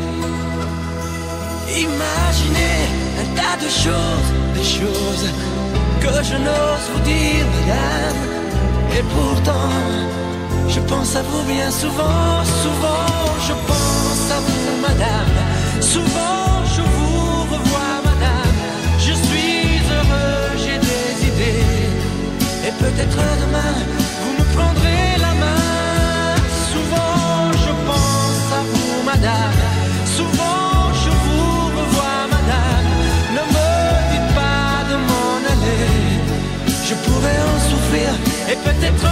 Imaginer un tas de choses, des choses que je n'ose vous dire, madame. Et pourtant, je pense à vous bien souvent, souvent, je pense à vous, madame. Souvent je vous revois, madame. Je suis heureux, j'ai des idées. Et peut-être demain, Je pourrais en souffrir et peut-être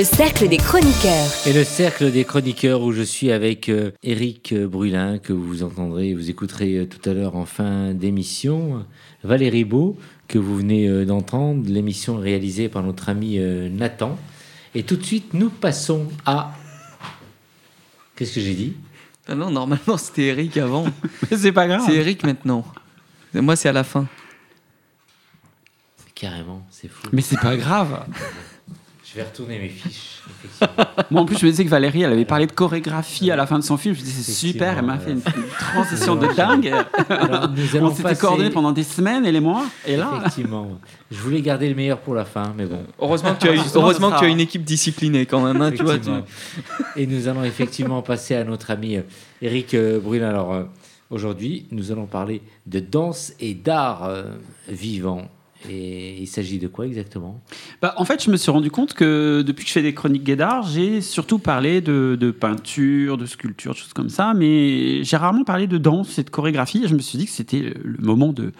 le cercle des chroniqueurs. Et le cercle des chroniqueurs où je suis avec euh, Éric Brulin, que vous entendrez, vous écouterez euh, tout à l'heure en fin d'émission. Valérie Beau, que vous venez euh, d'entendre, l'émission réalisée par notre ami euh, Nathan. Et tout de suite, nous passons à. Qu'est-ce que j'ai dit? Ah non, normalement c'était Eric avant. Mais c'est pas grave. c'est Eric maintenant. Moi c'est à la fin. Carrément, c'est fou. Mais c'est pas grave. Je vais retourner mes fiches. Moi, en plus, je me disais que Valérie, elle avait parlé de chorégraphie à la fin de son film. Je me disais, c'est super. Elle m'a fait une, une transition de dingue. Alors, nous allons On s'était passer- coordonnés pendant des semaines et les mois. Et là, Effectivement. Je voulais garder le meilleur pour la fin, mais bon. Heureusement que tu as, heureusement que tu as une équipe disciplinée quand même. hein, tu vois, tu- Effectivement. Et nous allons effectivement passer à notre ami euh, Éric euh, Brulin. Alors, euh, aujourd'hui, nous allons parler de danse et d'art euh, vivant. Et il s'agit de quoi exactement? Bah, en fait, je me suis rendu compte que depuis que je fais des chroniques guédard, j'ai surtout parlé de, peinture, de sculpture, de choses comme ça, mais j'ai rarement parlé de danse et de chorégraphie. Et je me suis dit que c'était le- le moment de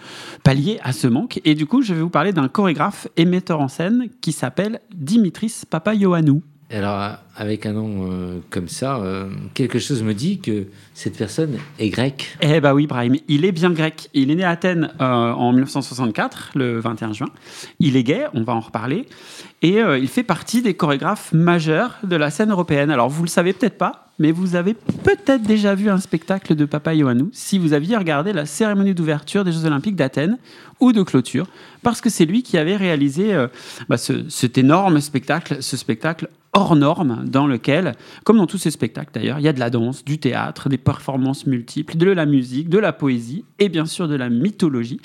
pallier à ce manque. Et du coup, je vais vous parler d'un chorégraphe et metteur en scène qui s'appelle Dimitris Papayoannou. Alors, avec un nom euh, comme ça, euh, quelque chose me dit que cette personne est grecque. Eh bah oui, Brahim, il est bien grec. Il est né à Athènes euh, en 1964, le 21 juin. Il est gay, on va en reparler. Et euh, il fait partie des chorégraphes majeurs de la scène européenne. Alors, vous le savez peut-être pas, mais vous avez peut-être déjà vu un spectacle de Papa Ioannou si vous aviez regardé la cérémonie d'ouverture des Jeux Olympiques d'Athènes ou de clôture, parce que c'est lui qui avait réalisé bah, ce- cet énorme spectacle, ce spectacle hors norme dans lequel, comme dans tous ces spectacles d'ailleurs, il y a de la danse, du théâtre, des performances multiples, de la musique, de la poésie et bien sûr de la mythologie.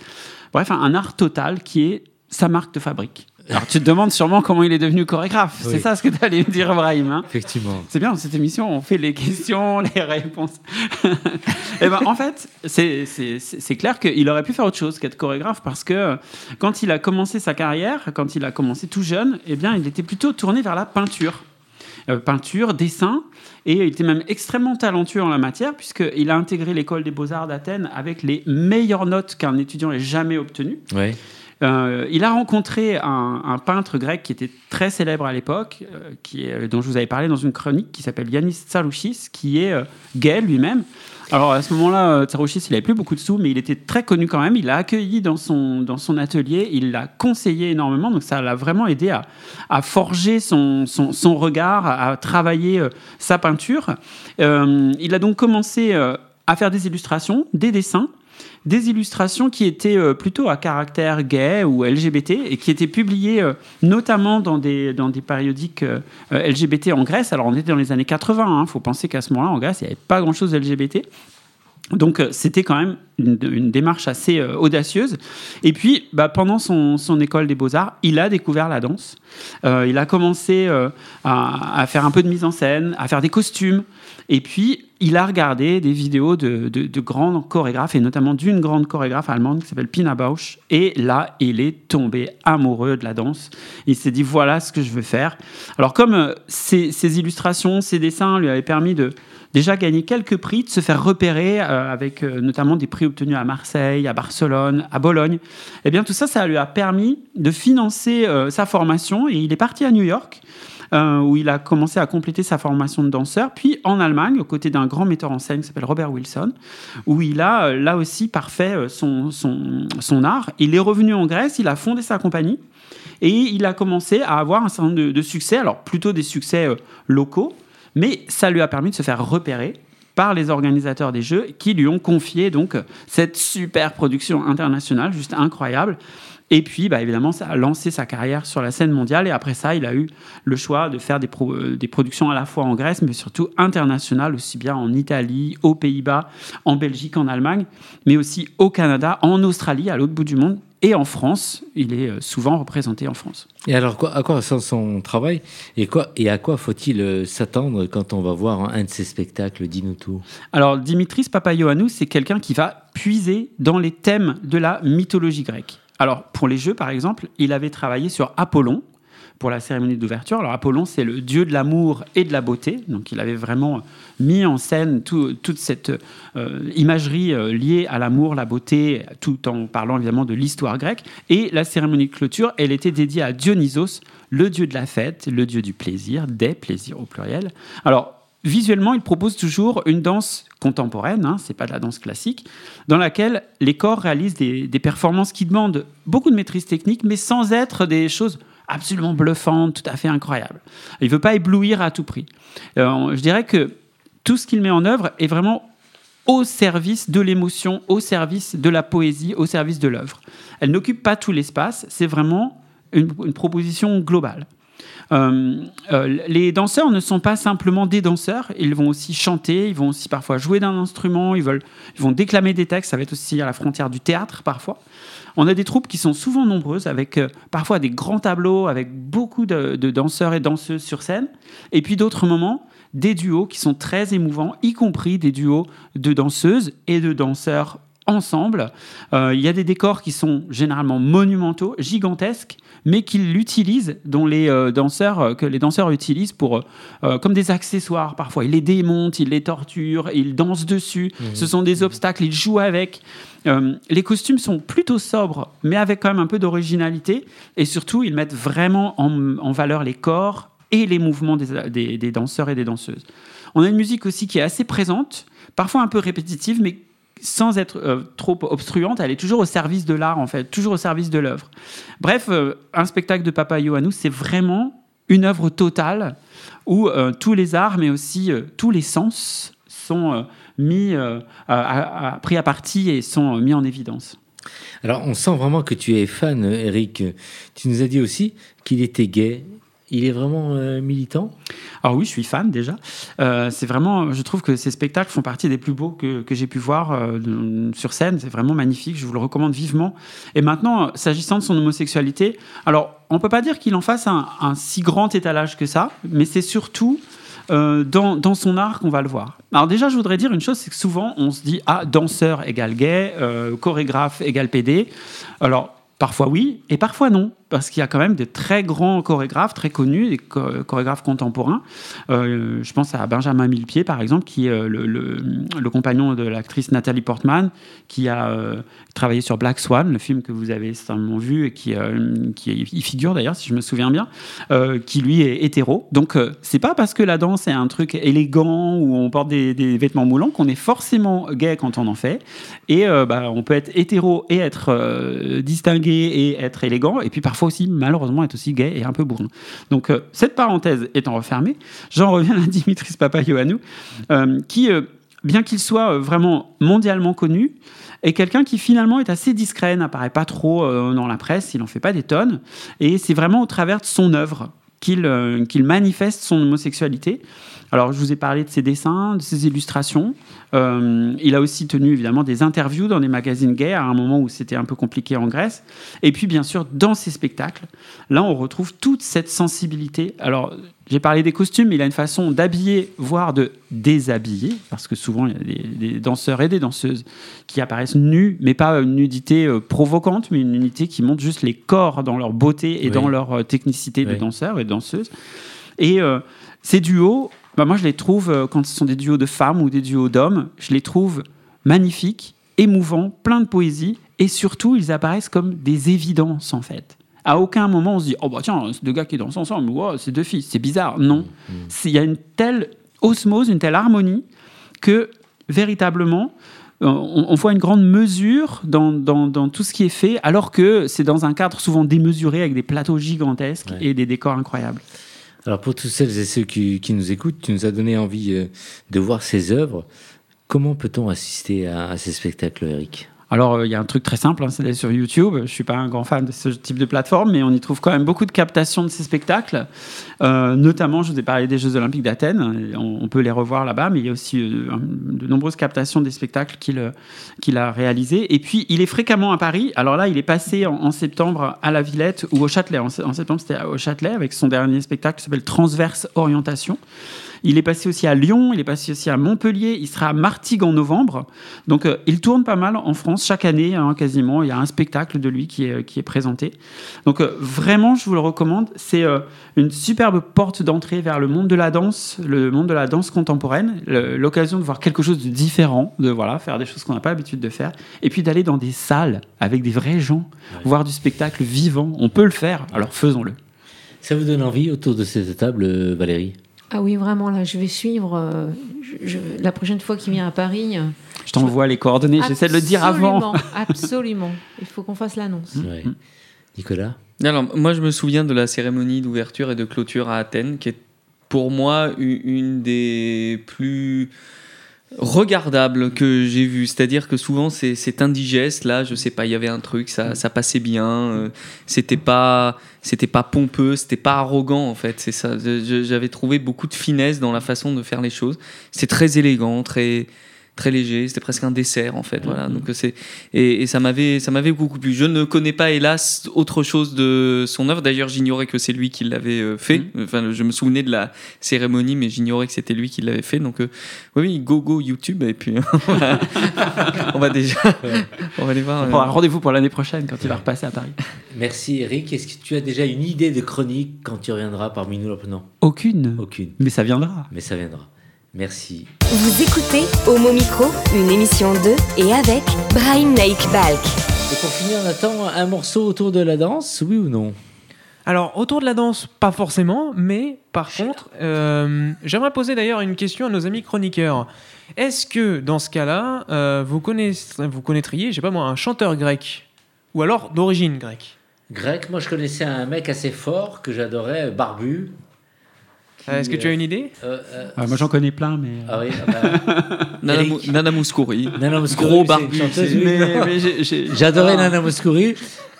Bref, un, art total qui est sa marque de fabrique. Alors tu te demandes sûrement comment il est devenu chorégraphe. Oui. C'est ça ce que tu allais me dire, Brahim. hein Effectivement. c'est bien, dans cette émission, on fait les questions, les réponses. Et ben, en fait, c'est- clair qu'il aurait pu faire autre chose qu'être chorégraphe parce que quand il a commencé sa carrière, quand il a commencé tout jeune, eh bien, il était plutôt tourné vers la peinture. Euh, peinture, dessin, et il était même extrêmement talentueux en la matière puisqu'il a intégré l'école des beaux-arts d'Athènes avec les meilleures notes qu'un étudiant ait jamais obtenues. Ouais. Euh, il a rencontré un, peintre grec qui était très célèbre à l'époque, euh, est- dont je vous avais parlé dans une chronique, qui s'appelle Yanis Tsarouchis, qui est euh, gay lui-même. Alors à ce moment-là, euh, Tsarouchis, il n'avait plus beaucoup de sous, mais il était très connu quand même. Il l'a accueilli dans son, atelier, il l'a conseillé énormément, donc ça l'a vraiment aidé à, forger son, regard, à, travailler euh, sa peinture. Euh, il a donc commencé euh, à faire des illustrations, des dessins, des illustrations qui étaient euh, plutôt à caractère gay ou LGBT et qui étaient publiées euh, notamment dans des, dans des périodiques euh, LGBT en Grèce. Alors on était dans les années 80, il faut penser qu'à ce moment-là en Grèce il n'y avait pas grand-chose LGBT. Donc euh, c'était quand même une, démarche assez euh, audacieuse. Et puis bah, pendant son, école des beaux-arts, il a découvert la danse. Euh, il a commencé à, faire un peu de mise en scène, à faire des costumes. Et puis il a regardé des vidéos de, de, de grands chorégraphes, et notamment d'une grande chorégraphe allemande qui s'appelle Pina Bausch. Et là, il est tombé amoureux de la danse. Il s'est dit, voilà ce que je veux faire. Alors, comme ces illustrations, ces dessins lui avaient permis de déjà gagner quelques prix, de se faire repérer euh, avec euh, notamment des prix obtenus à Marseille, à Barcelone, à Bologne, eh bien, tout ça, ça lui a permis de financer euh, sa formation. Et il est parti à New York où il a commencé à compléter sa formation de danseur, puis en Allemagne, aux côtés d'un grand metteur en scène qui s'appelle Robert Wilson, où il a là aussi parfait son, son, art. Il est revenu en Grèce, il a fondé sa compagnie, et il a commencé à avoir un certain nombre de, succès, alors plutôt des succès locaux, mais ça lui a permis de se faire repérer par les organisateurs des Jeux qui lui ont confié donc cette super production internationale, juste incroyable. Et puis, bah, évidemment, ça a lancé sa carrière sur la scène mondiale. Et après ça, il a eu le choix de faire des, euh, des productions à la fois en Grèce, mais surtout internationales, aussi bien en Italie, aux Pays-Bas, en Belgique, en Allemagne, mais aussi au Canada, en Australie, à l'autre bout du monde, et en France. Il est euh, souvent représenté en France. Et alors, quoi- à quoi ressemble son travail et, quoi, et à quoi faut-il euh, s'attendre quand on va voir un de ses spectacles? Dis-nous tout. Alors, Dimitris Papaioannou, c'est quelqu'un qui va puiser dans les thèmes de la mythologie grecque. Alors, pour les Jeux, par exemple, il avait travaillé sur Apollon pour la cérémonie d'ouverture. Alors, Apollon, c'est le dieu de l'amour et de la beauté. Donc, il avait vraiment mis en scène tout- toute cette euh, imagerie euh, liée à l'amour, la beauté, tout en parlant évidemment de l'histoire grecque. Et la cérémonie de clôture, elle était dédiée à Dionysos, le dieu de la fête, le dieu du plaisir, des plaisirs au pluriel. Alors, visuellement, il propose toujours une danse contemporaine, hein, c'est pas de la danse classique, dans laquelle les corps réalisent des performances qui demandent beaucoup de maîtrise technique, mais sans être des choses absolument bluffantes, tout à fait incroyables. Il veut pas éblouir à tout prix. Euh, je dirais que tout ce qu'il met en œuvre est vraiment au service de l'émotion, au service de la poésie, au service de l'œuvre. Elle n'occupe pas tout l'espace, c'est vraiment une, proposition globale. Euh, euh, les danseurs ne sont pas simplement des danseurs, ils vont aussi chanter, ils vont aussi parfois jouer d'un instrument, ils, ils vont déclamer des textes, ça va être aussi à la frontière du théâtre parfois. On a des troupes qui sont souvent nombreuses, avec euh, parfois des grands tableaux, avec beaucoup de, danseurs et danseuses sur scène, et puis d'autres moments, des duos qui sont très émouvants, y compris des duos de danseuses et de danseurs ensemble. Euh, il y a des décors qui sont généralement monumentaux, gigantesques, mais qu'ils l'utilisent, dont les euh, danseurs euh, que les danseurs utilisent pour euh, comme des accessoires. Parfois, ils les démontent, ils les torturent, ils dansent dessus. Ce sont des obstacles, ils jouent avec. Euh, les costumes sont plutôt sobres, mais avec quand même un peu d'originalité. Et surtout, ils mettent vraiment en, en valeur les corps et les mouvements des, des- des danseurs et des danseuses. On a une musique aussi qui est assez présente, parfois un peu répétitive, mais sans être euh, trop obstruante, elle est toujours au service de l'art, en fait, toujours au service de l'œuvre. Bref, euh, un spectacle de Papa Ioannou, c'est vraiment une œuvre totale où euh, tous les arts, mais aussi tous les sens sont mis, à- pris à partie et sont mis en évidence. Alors, on sent vraiment que tu es fan, Eric. Tu nous as dit aussi qu'il était gay. Il est vraiment euh, militant? Alors oui, je suis fan déjà. Euh, c'est vraiment, je trouve que ces spectacles font partie des plus beaux que, que j'ai pu voir euh, sur scène. C'est vraiment magnifique. Je vous le recommande vivement. Et maintenant, s'agissant de son homosexualité, alors on peut pas dire qu'il en fasse un, si grand étalage que ça, mais c'est surtout dans, dans son art qu'on va le voir. Alors déjà, je voudrais dire une chose, c'est que souvent on se dit ah danseur égale gay, chorégraphe égale PD. Alors Parfois oui, et parfois non, parce qu'il y a quand même de très grands chorégraphes, très connus, des cho- chorégraphes contemporains. Euh, je pense à Benjamin Millepied, par exemple, qui est euh, le, compagnon de l'actrice Nathalie Portman, qui a euh, travaillé sur Black Swan, le film que vous avez certainement vu, et qui, qui y figure d'ailleurs, si je me souviens bien, qui lui est hétéro. Donc c'est pas parce que la danse est un truc élégant où on porte des, des vêtements moulants qu'on est forcément gay quand on en fait. Et bah, on peut être hétéro et être euh, et être élégant, et puis parfois aussi, malheureusement, être aussi gay et un peu bourrin. Donc, euh, cette parenthèse étant refermée, j'en reviens à Dimitris Papaioannou, euh, qui, euh, bien qu'il soit euh, vraiment mondialement connu, est quelqu'un qui finalement est assez discret, n'apparaît pas trop dans la presse, il n'en fait pas des tonnes, et c'est vraiment au travers de son œuvre qu'il manifeste son homosexualité. Alors, je vous ai parlé de ses dessins, de ses illustrations. Euh, il a aussi tenu évidemment des interviews dans des magazines gays à un moment où c'était un peu compliqué en Grèce. Et puis, bien sûr, dans ses spectacles, là, on retrouve toute cette sensibilité. Alors, j'ai parlé des costumes, mais il a une façon d'habiller, voire de déshabiller, parce que souvent, il y a des, des danseurs et des danseuses qui apparaissent nus, mais pas une nudité euh, provocante, mais une nudité qui montre juste les corps dans leur beauté et Oui. dans leur euh, technicité de danseurs et de danseuses. Et euh, ces duos, bah, moi je les trouve, euh, quand ce sont des duos de femmes ou des duos d'hommes, je les trouve magnifiques, émouvants, pleins de poésie, et surtout ils apparaissent comme des évidences en fait. À aucun moment on se dit oh bah tiens c'est deux gars qui dansent ensemble, wow, c'est deux filles, c'est bizarre. Non, C'est- il y a une telle osmose, une telle harmonie que véritablement euh, on, on voit une grande mesure dans, dans- dans tout ce qui est fait, alors que c'est dans un cadre souvent démesuré avec des plateaux gigantesques Ouais. et des décors incroyables. Alors pour tous celles et ceux qui, nous écoutent, tu nous as donné envie euh, de voir ces œuvres. Comment peut-on assister à ces spectacles, Eric? Alors, euh, il y a un truc très simple, hein, c'est d'aller sur YouTube. Je suis pas un grand fan de ce type de plateforme, mais on y trouve quand même beaucoup de captations de ces spectacles. Euh, notamment, je vous ai parlé des Jeux Olympiques d'Athènes. On, peut les revoir là-bas, mais il y a aussi euh, de nombreuses captations des spectacles qu'il a réalisés. Et puis, il est fréquemment à Paris. Alors là, il est passé en, septembre à la Villette ou au Châtelet. En septembre, c'était au Châtelet avec son dernier spectacle qui s'appelle Transverse Orientation. Il est passé aussi à Lyon, il est passé aussi à Montpellier, il sera à Martigues en novembre. Donc euh, il tourne pas mal en France chaque année, hein, quasiment. Il y a un spectacle de lui qui est, qui est présenté. Donc euh, vraiment, je vous le recommande. C'est euh, une superbe porte d'entrée vers le monde de la danse, le monde de la danse contemporaine. L'occasion de voir quelque chose de différent, de voilà, faire des choses qu'on n'a pas l'habitude de faire. Et puis d'aller dans des salles avec des vrais gens, voir du spectacle vivant. On peut le faire, alors faisons-le. Ça vous donne envie autour de cette table, euh, Valérie? Ah oui, vraiment, là, je vais suivre. euh, je- je- la prochaine fois qu'il vient à Paris. euh, Je t'envoie les coordonnées, j'essaie de le dire avant. absolument, Absolument. Il faut qu'on fasse l'annonce. Ouais. Nicolas Alors, moi, je me souviens de la cérémonie d'ouverture et de clôture à Athènes, qui est pour moi une des plus regardables que j'ai vues. C'est-à-dire que souvent, c'est indigeste. Là, je sais pas, il y avait un truc, ça, ça passait bien. euh, c'était pas, c'était pas pompeux, c'était pas arrogant, en fait. C'est ça. J'avais trouvé beaucoup de finesse dans la façon de faire les choses. C'est très élégant, très très léger, c'était presque un dessert en fait, voilà. Donc c'est et, et ça m'avait ça m'avait beaucoup plu. Je ne connais pas hélas autre chose de son œuvre. D'ailleurs, j'ignorais que c'est lui qui l'avait euh, fait. Enfin, je me souvenais de la cérémonie, mais j'ignorais que c'était lui qui l'avait fait. Donc euh, oui, oui, go go YouTube et puis on va, on va déjà on va aller voir. On euh, rendez-vous pour l'année prochaine quand il va repasser à Paris. Merci Eric. Est-ce que tu as déjà une idée de chronique quand tu reviendras parmi nous Non, Aucune. aucune. Mais ça viendra. Mais ça viendra. Merci. Vous écoutez Homo Micro, une émission de et avec Brahim Naik Balk. Et pour finir, on attend un morceau autour de la danse, oui ou non? Alors, autour de la danse, pas forcément, mais par contre, euh, j'aimerais poser d'ailleurs une question à nos amis chroniqueurs. Est-ce que, dans ce cas-là, euh, vous, vous connaîtriez, je sais pas moi, un chanteur grec Ou alors d'origine grecque? Grec, moi je connaissais un mec assez fort que j'adorais, barbu. Euh, Est-ce que tu as une idée? Euh, euh, Ah, moi j'en connais plein, mais. Ah oui, ah bah, Nana, Mouskouri. Nana Mouskouri, Gros barbu, J'adorais Ah. Nana Mouskouri,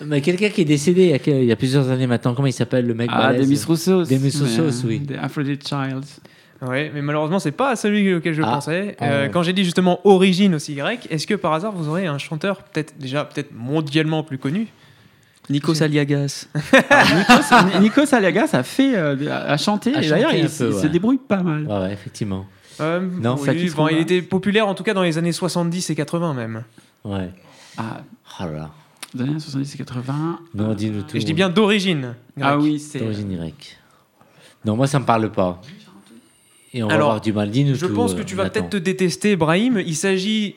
mais quelqu'un qui est décédé il y, a, que- il y a plusieurs années maintenant. Comment il s'appelle le mec Ah, balèze Demis Roussos. Demis Roussos, Mais, oui. Des Aphrodite Child. Oui, mais malheureusement, c'est pas celui auquel je Ah, pensais. Euh, Quand j'ai dit justement origine aussi grecque, est-ce que par hasard vous aurez un chanteur peut-être déjà peut-être mondialement plus connu? Nikos Aliagas. Nikos, Nikos Aliagas a fait, euh, a chanté, A et d'ailleurs il, peu, se ouais. débrouille pas mal. Ouais, ouais, effectivement. Euh, Non, oui, bon, il était populaire en tout cas dans les années 70 et 80 même. Ouais. Ah, Oh là là. dans les années 70 et 80. Non, dis-nous tout. Et je dis bien d'origine. Ah oui, c'est. D'origine grecque. Non, moi ça me parle pas. Et on va avoir du mal. Dis-nous Je tout, pense euh, que tu vas peut-être te détester, Brahim. Il s'agit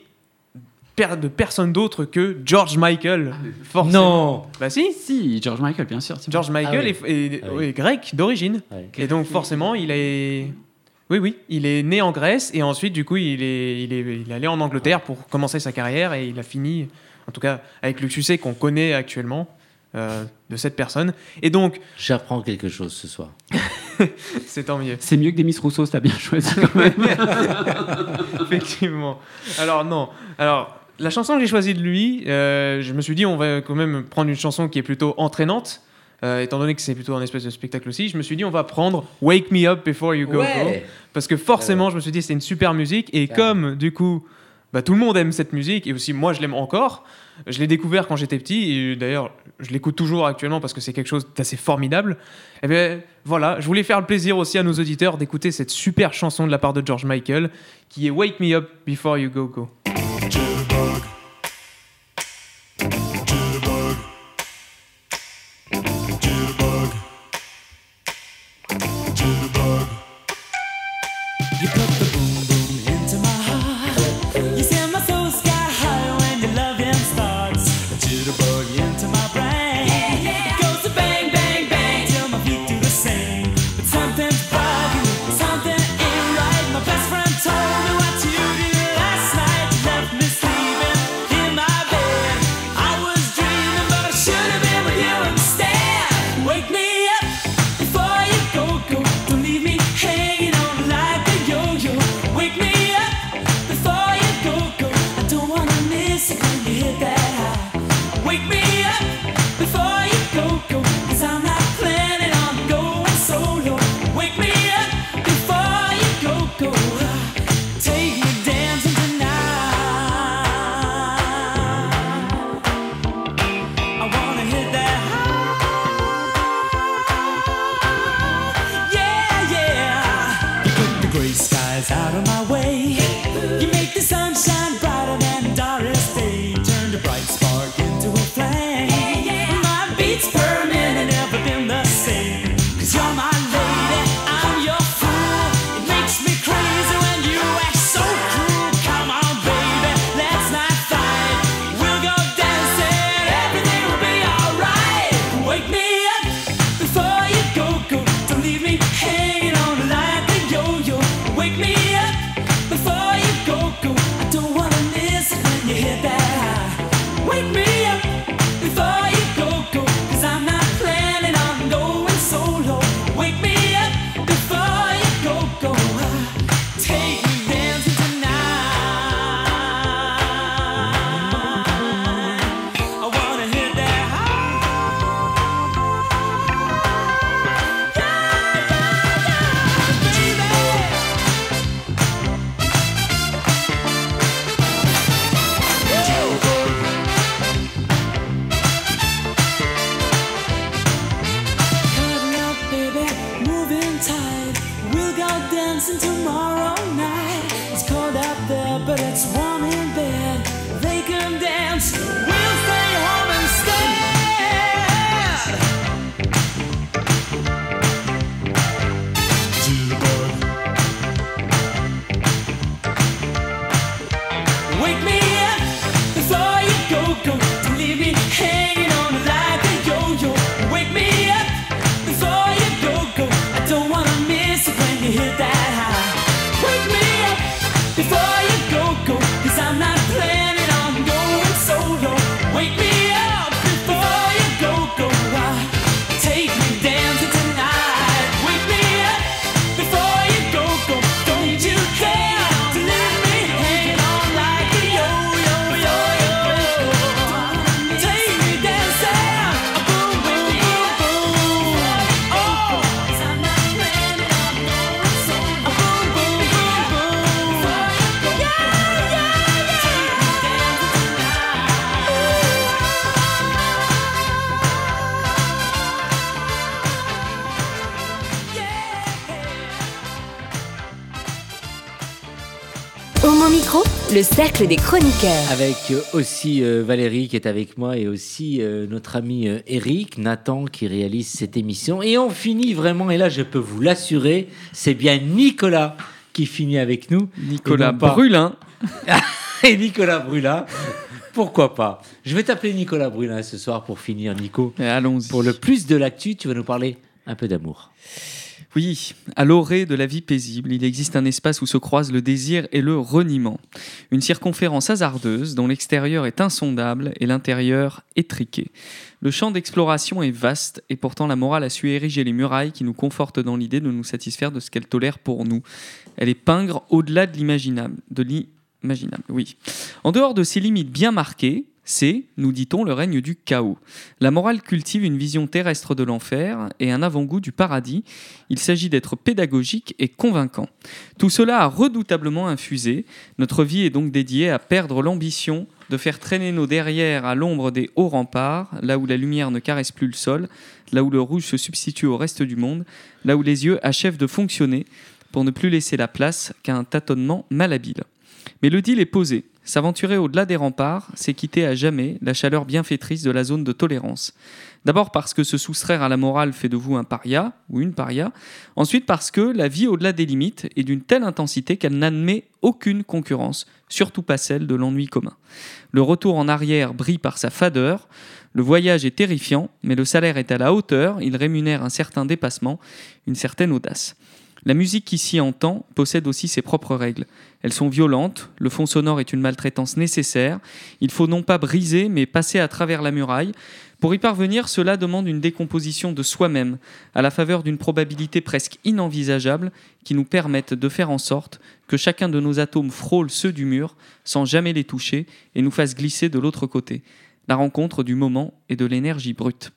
per- de personne d'autre que George Michael. Forcément. Non Bah si. Si, George Michael, bien sûr. George Michael Ah oui. est, est- Ah oui. est grec d'origine. Et donc forcément, il est... Oui, oui, il est né en Grèce et ensuite, du coup, il est, il est, il est allé en Angleterre pour commencer sa carrière et il a fini, en tout cas, avec le succès qu'on connaît actuellement euh, de cette personne. Et donc, J'apprends quelque chose ce soir. c'est tant mieux. C'est mieux que Demis Roussos, t'as bien choisi quand même. Effectivement. Alors non. Alors la chanson que j'ai choisie de lui, euh, je me suis dit on va quand même prendre une chanson qui est plutôt entraînante. euh, étant donné que c'est plutôt un espèce de spectacle aussi, je me suis dit on va prendre Wake Me Up Before You Go Go. Ouais. Parce que forcément, je me suis dit c'est une super musique. Et Ouais. comme du coup, bah, tout le monde aime cette musique, et aussi moi je l'aime encore, je l'ai découvert quand j'étais petit, et d'ailleurs je l'écoute toujours actuellement parce que c'est quelque chose d'assez formidable. Et bien voilà, je voulais faire le plaisir aussi à nos auditeurs d'écouter cette super chanson de la part de George Michael, qui est Wake Me Up Before You Go Go. Tight. We'll go dancing tomorrow night. It's cold out there, but it's warm le cercle des chroniqueurs. Avec euh, aussi euh, Valérie qui est avec moi et aussi euh, notre ami euh, Eric, Nathan qui réalise cette émission. Et on finit vraiment, et là je peux vous l'assurer, c'est bien Nicolas qui finit avec nous. Nicolas Brulin. et Nicolas Brulin. Pourquoi pas? Je vais t'appeler Nicolas Brulin ce soir pour finir, Nico. Allons-y. Pour le plus de l'actu, tu vas nous parler un peu d'amour. Oui, à l'orée de la vie paisible, il existe un espace où se croisent le désir et le reniement. Une circonférence hasardeuse dont l'extérieur est insondable et l'intérieur étriqué. Le champ d'exploration est vaste et pourtant la morale a su ériger les murailles qui nous confortent dans l'idée de nous satisfaire de ce qu'elle tolère pour nous. Elle est pingre au-delà de l'imaginable. De l'imaginable, oui. En dehors de ces limites bien marquées, C'est, nous dit-on, le règne du chaos. La morale cultive une vision terrestre de l'enfer et un avant-goût du paradis. Il s'agit d'être pédagogique et convaincant. Tout cela a redoutablement infusé. Notre vie est donc dédiée à perdre l'ambition de faire traîner nos derrières à l'ombre des hauts remparts, là où la lumière ne caresse plus le sol, là où le rouge se substitue au reste du monde, là où les yeux achèvent de fonctionner, pour ne plus laisser la place qu'à un tâtonnement malhabile. Mais le deal est posé. S'aventurer au-delà des remparts, c'est quitter à jamais la chaleur bienfaitrice de la zone de tolérance. D'abord parce que se soustraire à la morale fait de vous un paria ou une paria. Ensuite parce que la vie au-delà des limites est d'une telle intensité qu'elle n'admet aucune concurrence, surtout pas celle de l'ennui commun. Le retour en arrière brille par sa fadeur. Le voyage est terrifiant, mais le salaire est à la hauteur. Il rémunère un certain dépassement, une certaine audace. La musique qui s'y entend possède aussi ses propres règles. Elles sont violentes, le fond sonore est une maltraitance nécessaire, il faut non pas briser, mais passer à travers la muraille. Pour y parvenir, cela demande une décomposition de soi-même, à la faveur d'une probabilité presque inenvisageable qui nous permette de faire en sorte que chacun de nos atomes frôle ceux du mur sans jamais les toucher et nous fasse glisser de l'autre côté. La rencontre du moment et de l'énergie brute.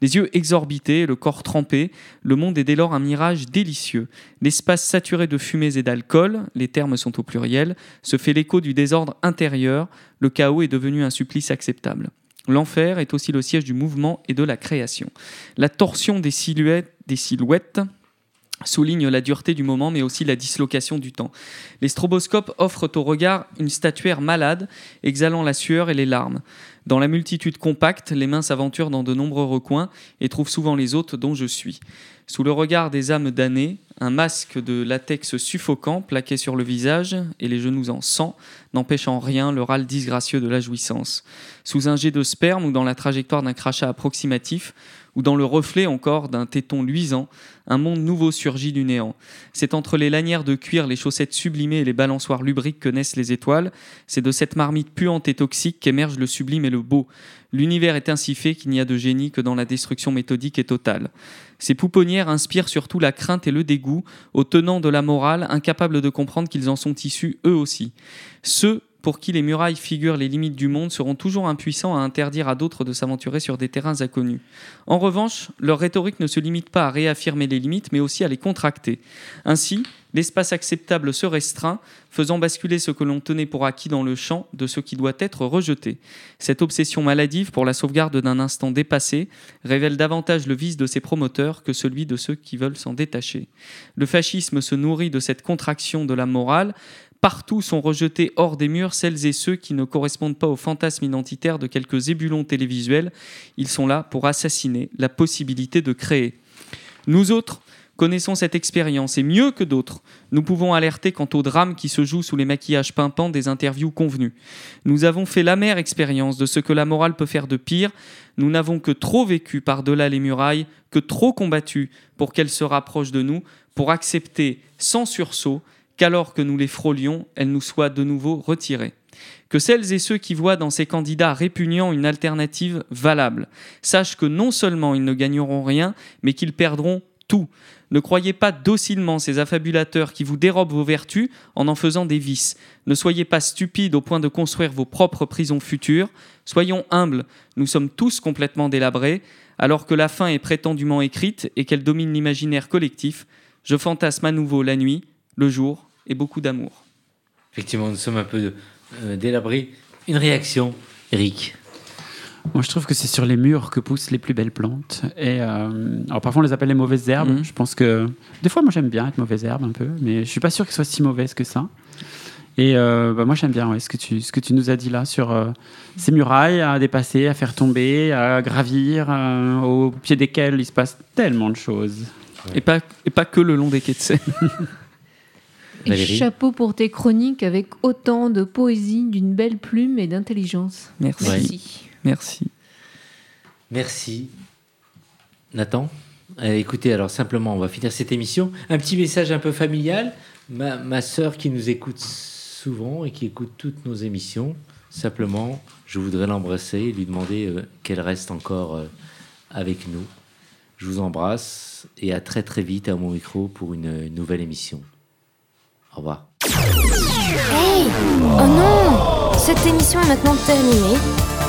Les yeux exorbités, le corps trempé, le monde est dès lors un mirage délicieux. L'espace saturé de fumées et d'alcool, les termes sont au pluriel, se fait l'écho du désordre intérieur, le chaos est devenu un supplice acceptable. L'enfer est aussi le siège du mouvement et de la création. La torsion des silhouettes, souligne la dureté du moment, mais aussi la dislocation du temps. Les stroboscopes offrent au regard une statuaire malade, exhalant la sueur et les larmes. Dans la multitude compacte, les mains s'aventurent dans de nombreux recoins et trouvent souvent les hôtes dont je suis. Sous le regard des âmes damnées, un masque de latex suffocant plaqué sur le visage et les genoux en sang n'empêche en rien le râle disgracieux de la jouissance. Sous un jet de sperme ou dans la trajectoire d'un crachat approximatif, ou dans le reflet encore d'un téton luisant, un monde nouveau surgit du néant. C'est entre les lanières de cuir, les chaussettes sublimées et les balançoires lubriques que naissent les étoiles. C'est de cette marmite puante et toxique qu'émerge le sublime et le beau. L'univers est ainsi fait qu'il n'y a de génie que dans la destruction méthodique et totale. Ces pouponnières inspirent surtout la crainte et le dégoût aux tenants de la morale, incapables de comprendre qu'ils en sont issus eux aussi. Ceux pour qui les murailles figurent les limites du monde seront toujours impuissants à interdire à d'autres de s'aventurer sur des terrains inconnus. En revanche, leur rhétorique ne se limite pas à réaffirmer les limites, mais aussi à les contracter. Ainsi, l'espace acceptable se restreint, faisant basculer ce que l'on tenait pour acquis dans le champ de ce qui doit être rejeté. Cette obsession maladive pour la sauvegarde d'un instant dépassé révèle davantage le vice de ses promoteurs que celui de ceux qui veulent s'en détacher. Le fascisme se nourrit de cette contraction de la morale, Partout sont rejetés hors des murs celles et ceux qui ne correspondent pas au fantasme identitaire de quelques ébulons télévisuels. Ils sont là pour assassiner la possibilité de créer. Nous autres connaissons cette expérience et mieux que d'autres, nous pouvons alerter quant au drame qui se joue sous les maquillages pimpants des interviews convenues. Nous avons fait l'amère expérience de ce que la morale peut faire de pire. Nous n'avons que trop vécu par-delà les murailles, que trop combattu pour qu'elle se rapproche de nous, pour accepter sans sursaut qu'alors que nous les frôlions, elles nous soient de nouveau retirées. Que celles et ceux qui voient dans ces candidats répugnants une alternative valable sachent que non seulement ils ne gagneront rien, mais qu'ils perdront tout. Ne croyez pas docilement ces affabulateurs qui vous dérobent vos vertus en en faisant des vices. Ne soyez pas stupides au point de construire vos propres prisons futures. Soyons humbles, nous sommes tous complètement délabrés, alors que la fin est prétendument écrite et qu'elle domine l'imaginaire collectif. Je fantasme à nouveau la nuit, le jour et beaucoup d'amour. Effectivement, nous sommes un peu euh, délabrés. Une réaction, Eric? Moi, je trouve que c'est sur les murs que poussent les plus belles plantes. Et euh, alors, parfois, on les appelle les mauvaises herbes. Mhm. Je pense que des fois, moi, j'aime bien être mauvaise herbe un peu, mais je suis pas sûr qu'elles soient si mauvaises que ça. Et euh, bah, moi, j'aime bien ouais, ce, que tu, ce que tu nous as dit là sur euh, ces murailles à dépasser, à faire tomber, à gravir, euh, au pied desquelles il se passe tellement de choses. Et, pas, et pas que le long des quais de Seine. Et Valérie chapeau pour tes chroniques avec autant de poésie, d'une belle plume et d'intelligence. Merci. Merci. Merci. Merci. Nathan Euh, Écoutez, alors simplement, on va finir cette émission. Un petit message un peu familial. Ma, ma sœur qui nous écoute souvent et qui écoute toutes nos émissions, simplement, je voudrais l'embrasser et lui demander euh, qu'elle reste encore euh, avec nous. Je vous embrasse et à très très vite à mon micro pour une, une nouvelle émission. Au revoir. Hey Oh non Cette émission est maintenant terminée.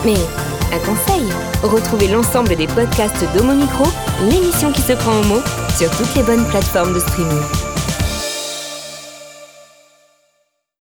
Mais un conseil, retrouvez l'ensemble des podcasts d'Homo Micro, l'émission qui se prend au mot, sur toutes les bonnes plateformes de streaming.